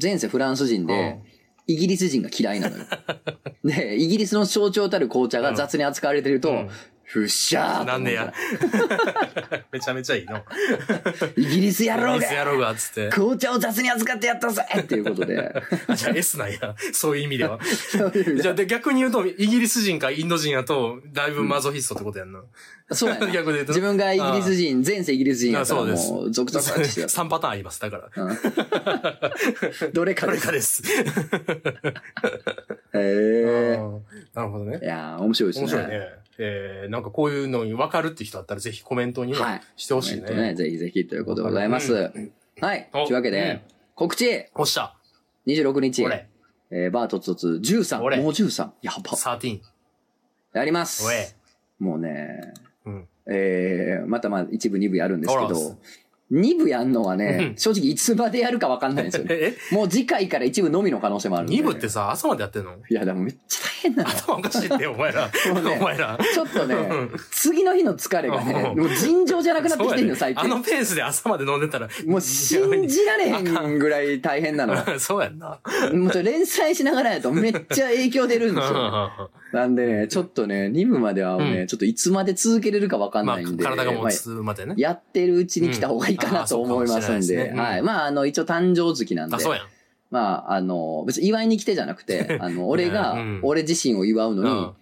前世フランス人あ。で、イギリス人が嫌いなのよ。(laughs) で、イギリスの象徴たる紅茶が雑に扱われてると、うんふっしゃーなんでや。(laughs) めちゃめちゃいいの。イギリス野郎がイギリス野郎が、つって。紅茶を雑に扱ってやったぜっていうことで。あじゃあ S なんや。そういう意味では。(laughs) じゃあで逆に言うと、イギリス人かインド人やと、だいぶマゾヒストってことやんな。そうやな (laughs) 逆で言うと自分がイギリス人、前世イギリス人やあったらそうですもう、続々としてや3パターンあります。だから。うんどれかこです。れかです。へえ。うんなるほどねい。やー、面白いですね。面白いね。えー、なんかこういうのに分かるって人だったらぜひコメントにはいしてほしいコメントね。ね。ぜひぜひということでございます。うんはい。とおいうわけで、告知おっしゃ。26日、俺、えーバートツトツ13。俺もう13。やば。13。やります。もうね、うん。えー、またまあ一部二部やるんですけど、二部やんのはねう、ん正直いつまでやるかわかんないんですよね。(laughs) え、もう次回から一部のみの可能性もあるんで。2部ってさ、朝までやってんの？いや、でもめっちゃ大変なの。頭おかしいって、お前ら。もうねお前ら。ちょっとねうん、次の日の疲れがね、うんもう尋常じゃなくなってきてんの、そうやね最近。あのペースで朝まで飲んでたら。もう信じられへんぐらい大変なの。(laughs) そうやんな。もうちょ連載しながらやとめっちゃ影響出るんですよ。なんでね、ちょっとね、2部まではね、うんちょっといつまで続けれるかわかんまあ、ないんで、体が持まあつまでね。やってるうちに来た方がいいかなと思いますんうんあーそうかもしれないで、ですねはい。まあ、あの、一応誕生月なんであ、、そうやん。まあ、あの、別に祝いに来てじゃなくて、(laughs) あの、俺がうん、俺自身を祝うのにうん、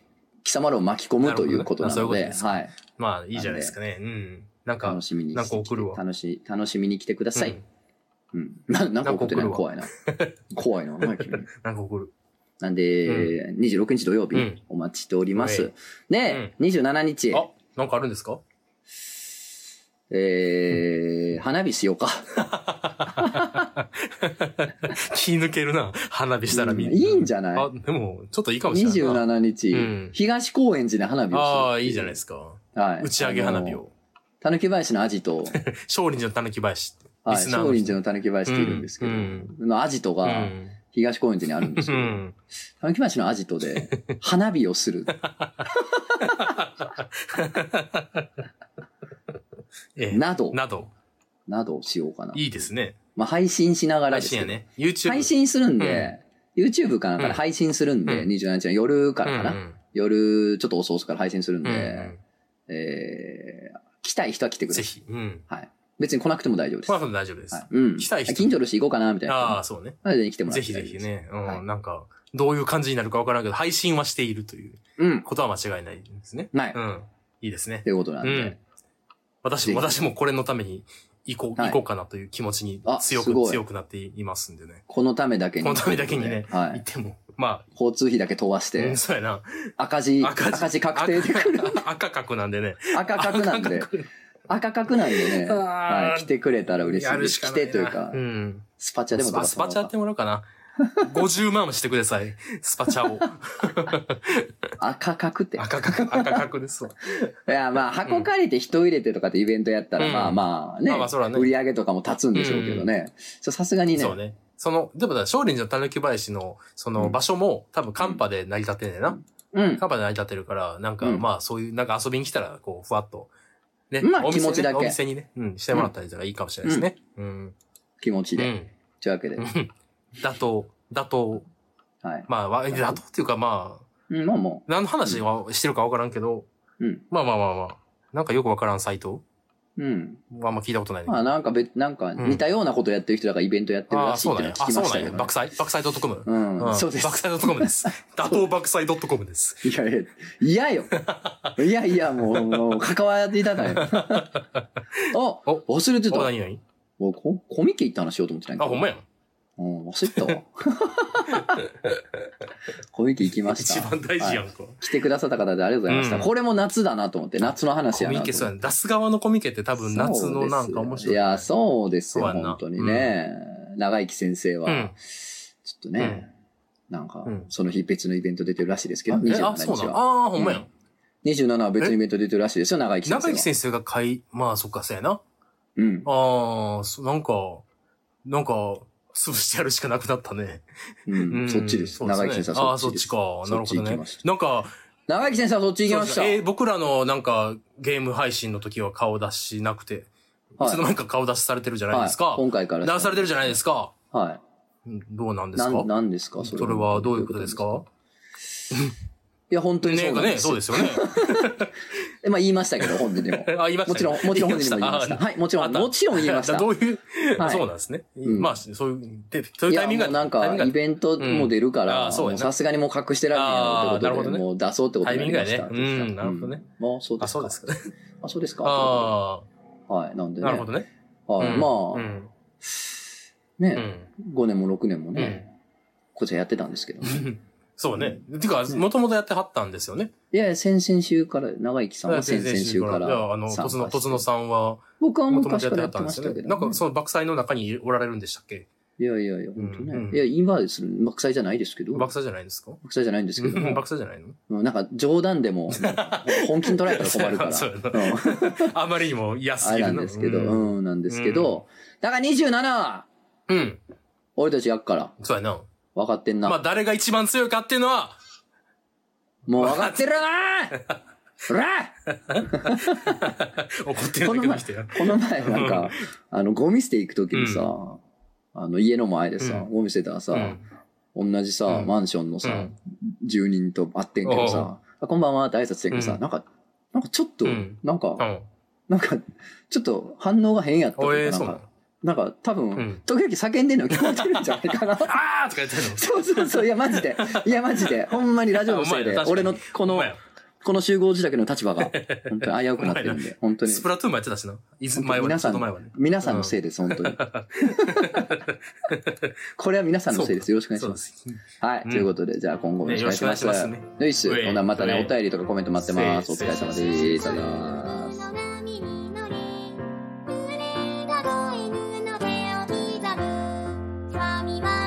貴様らを巻き込むということななるので、ほどねあそういうことはい。まあ、いいじゃないですかね。うん。なんか楽、しみになんか送るわ楽し、楽しみに来てくださいうん。うん。ななんか送ってない？なんか送怖いな。怖いな。(laughs) 何君なんか送る。なんで、26日土曜日うん、お待ちしておりますはい。で、27日、あ、なんかあるんですか？えー、花火しようか。(laughs) 気抜けるな。花火したらみんな。いいんじゃない？あ、でも、ちょっといいかもしれないな。27日、うん東高円寺で花火をする。ああ、いいじゃないですか。はい。打ち上げ花火を。たぬき林のアジト、(laughs) 少林寺のたぬき林。はい、リスナーの少林寺のたぬき林っているんですけど、うんのアジトうがん。東高円寺にあるんですけど、うん。たぬき林のアジトで (laughs) 花火をする。(laughs) ええなどなど。などをしようかな。いいですね。まあ配信しながらです配信やね。YouTube。配信するんで、YouTube かなんかで配信するんで、うん27日の夜からかな。うんうん夜、ちょっと遅々から配信するんで、うんうんえー、来たい人は来てください。ぜひ。うん。はい。別に来なくても大丈夫です。まあ、は大丈夫です。い。うん。来たい人近所として行こうかな、みたいな。ああ、そうね。なので来てもらっぜひて大丈夫です。ぜひね。うん、はいなんか、どういう感じになるかわからんけど、配信はしているといううん。ことは間違いないですね。ない。うん。いいですねと。いうことなんで。うん私も、ぜひ私もこれのために行こう、はい行こうかなという気持ちにあ強く、強くなっていますんでね。このためだけに。このためだけにね、はい。行っても、ま交通費だけ飛ばしあ、うんて、そうやな。赤字、赤字赤字確定で来る。赤赤角なんでね。赤角なんで、赤角なんでね、(laughs) はい。来てくれたら嬉しいやです。来てというかう、ん。スパチャでもスパスパチャやってもらおうかな？50万もしてください。スパチャを。(laughs) 赤角って。赤角、赤角ですわ。(laughs) いや、まあ、箱借りて人入れてとかってイベントやったら、うんまあまあね、まあまあそらね売り上げとかも立つんでしょうけどね。さすがにね、そうね。その、でもだ、少林寺のたぬき林の、その場所も、多分、カンパで成り立ってんねんな。うん。カンパで成り立ってるから、なんか、うんまあ、そういう、なんか遊びに来たら、こう、ふわっと、ね。まあお店ね気持ちだけお店にね、うん、してもらったりしたらいいかもしれないですね。うん。気持ちで。うん。というわけで。うん妥当、妥当、はい。まあ、わ妥当っていうか、まあ、うん、まあも何の話はしてるかわからんけど、う、うん。まあまあまあまあ、なんかよくわからんサイトうん。あんま聞いたことないね。まあなんか別、なんか似たようなことやってる人だからイベントやってるらしいって。聞き。ましたけどね。爆災爆災 .com。うん、そうです爆。災 .com です。打倒爆災 .com です。いやいや、嫌よ。いやいや、もう、もう関わっていただいて。(laughs) あお忘れてた。お、何々もうココミケ行った話しようと思ってない？あ、ほんまやん。うん、忘れてたわ。コミケ行きました。一番大事やはいんか。来てくださった方でありがとうございました。うんこれも夏だなと思って、夏の話コやなと思って。ミケそうやん。出す側のコミケって多分夏のなんか面白い。いや、そうですよ、本当にね。長生き先生は、うんちょっとね、なんかうん、その日別のイベント出てるらしいですけど、あえあ、27そうなの？日は。ああ、ほんまやん。27は別のイベント出てるらしいですよ、長生き先生は。長生き先生が買い、まあそっか、そうやな。うん。ああ、そなんか、なんか、潰してやるしかなくなったね。うん。そっちです。長生き先生ああ、はそっちです。そっちか。なるほどね。なんか、長生き先生はそっち行きました？えー僕らのなんかゲーム配信の時は顔出しなくて、はいいつの間にか顔出しされてるじゃないですか。はい、今回から。出されてるじゃないですか。はうんどうなんですか？なんですか？それはどういうことですか？(laughs) いや、本当にそねね、うなんです。そうですよね。(laughs) えまあ言いましたけど、本ででも。(laughs) あ、言いましたもちろん、もちろん本でも言いました。あはい、もちろん、もちろん言いました。どういう、はいそうなんですね。うんまあ、そういう、で、そういうタイミングが、もうなんか、タイベントも出るから、さすがにもう隠してられへんやろってことで、ねもう出そうってことになりました。タイミングやねうんなるほどね。うんもうそうであ、すか。そうですかね。あ、そうですか。あはい、なんであ、ね。なるほどね。はい、うんまあ、ね、ん。5年も6年もうんね、こちらやってたんですけど。(laughs) そうね。てか、もともとやってはったんですよね。いやいや、先々週から、長生きさんは先々週からいや、あの。とつの、とつのさんは、僕は昔からやっってたんですよね。ましたけど、なんか、その爆災の中におられるんでしたっけ？いやいやいや、本当ね。うんうんいや、今です。爆災じゃないですけど。爆災じゃないんですか？爆災じゃないんですけども。爆災じゃないの？うんなんか冗談でも、本気に捉えたら困るから。(laughs) あまりにも嫌すぎるなんですけど、うんうん、なんですけど、だから27は、うん。俺たちやっから、そうやな。分かってんな。まあ、誰が一番強いかっていうのは、もう分かってるなほら。(laughs) 怒ってるだけの人や。この前なんか、あの、ゴミ捨て行くときにさ、あの、家の前でさ、うん。ゴミ捨てたらさ、同じさ、うん。マンションのさ、うん。住人と会ってんけどさ、あこんばんはって挨拶してんけどさ、うん。なんか、なんかちょっと、うん。なんか、うん。なんか、ちょっと反応が変やったとか、なんか、なんか多分、うん、時々叫んでんの聞こえてるんじゃないかな。(laughs) あーとか言ってるの？そうそうそう、いやマジで。いやマジで。ほんまにラジオのせいで、俺のこの、この集合自宅の立場が、本当に危うくなってるんで、(laughs) 本当に。スプラトゥーンもやってたしな。いず前は、皆さん、ね、皆さんのせいです、本当に。(laughs) これは皆さんのせいです。よろしくお願いします。はい、ということで、じゃあ今後もよろしくお願いします。よ、いし、ほなまたね、お便りとかコメント待ってます。お疲れ様です。ありがとうございます。には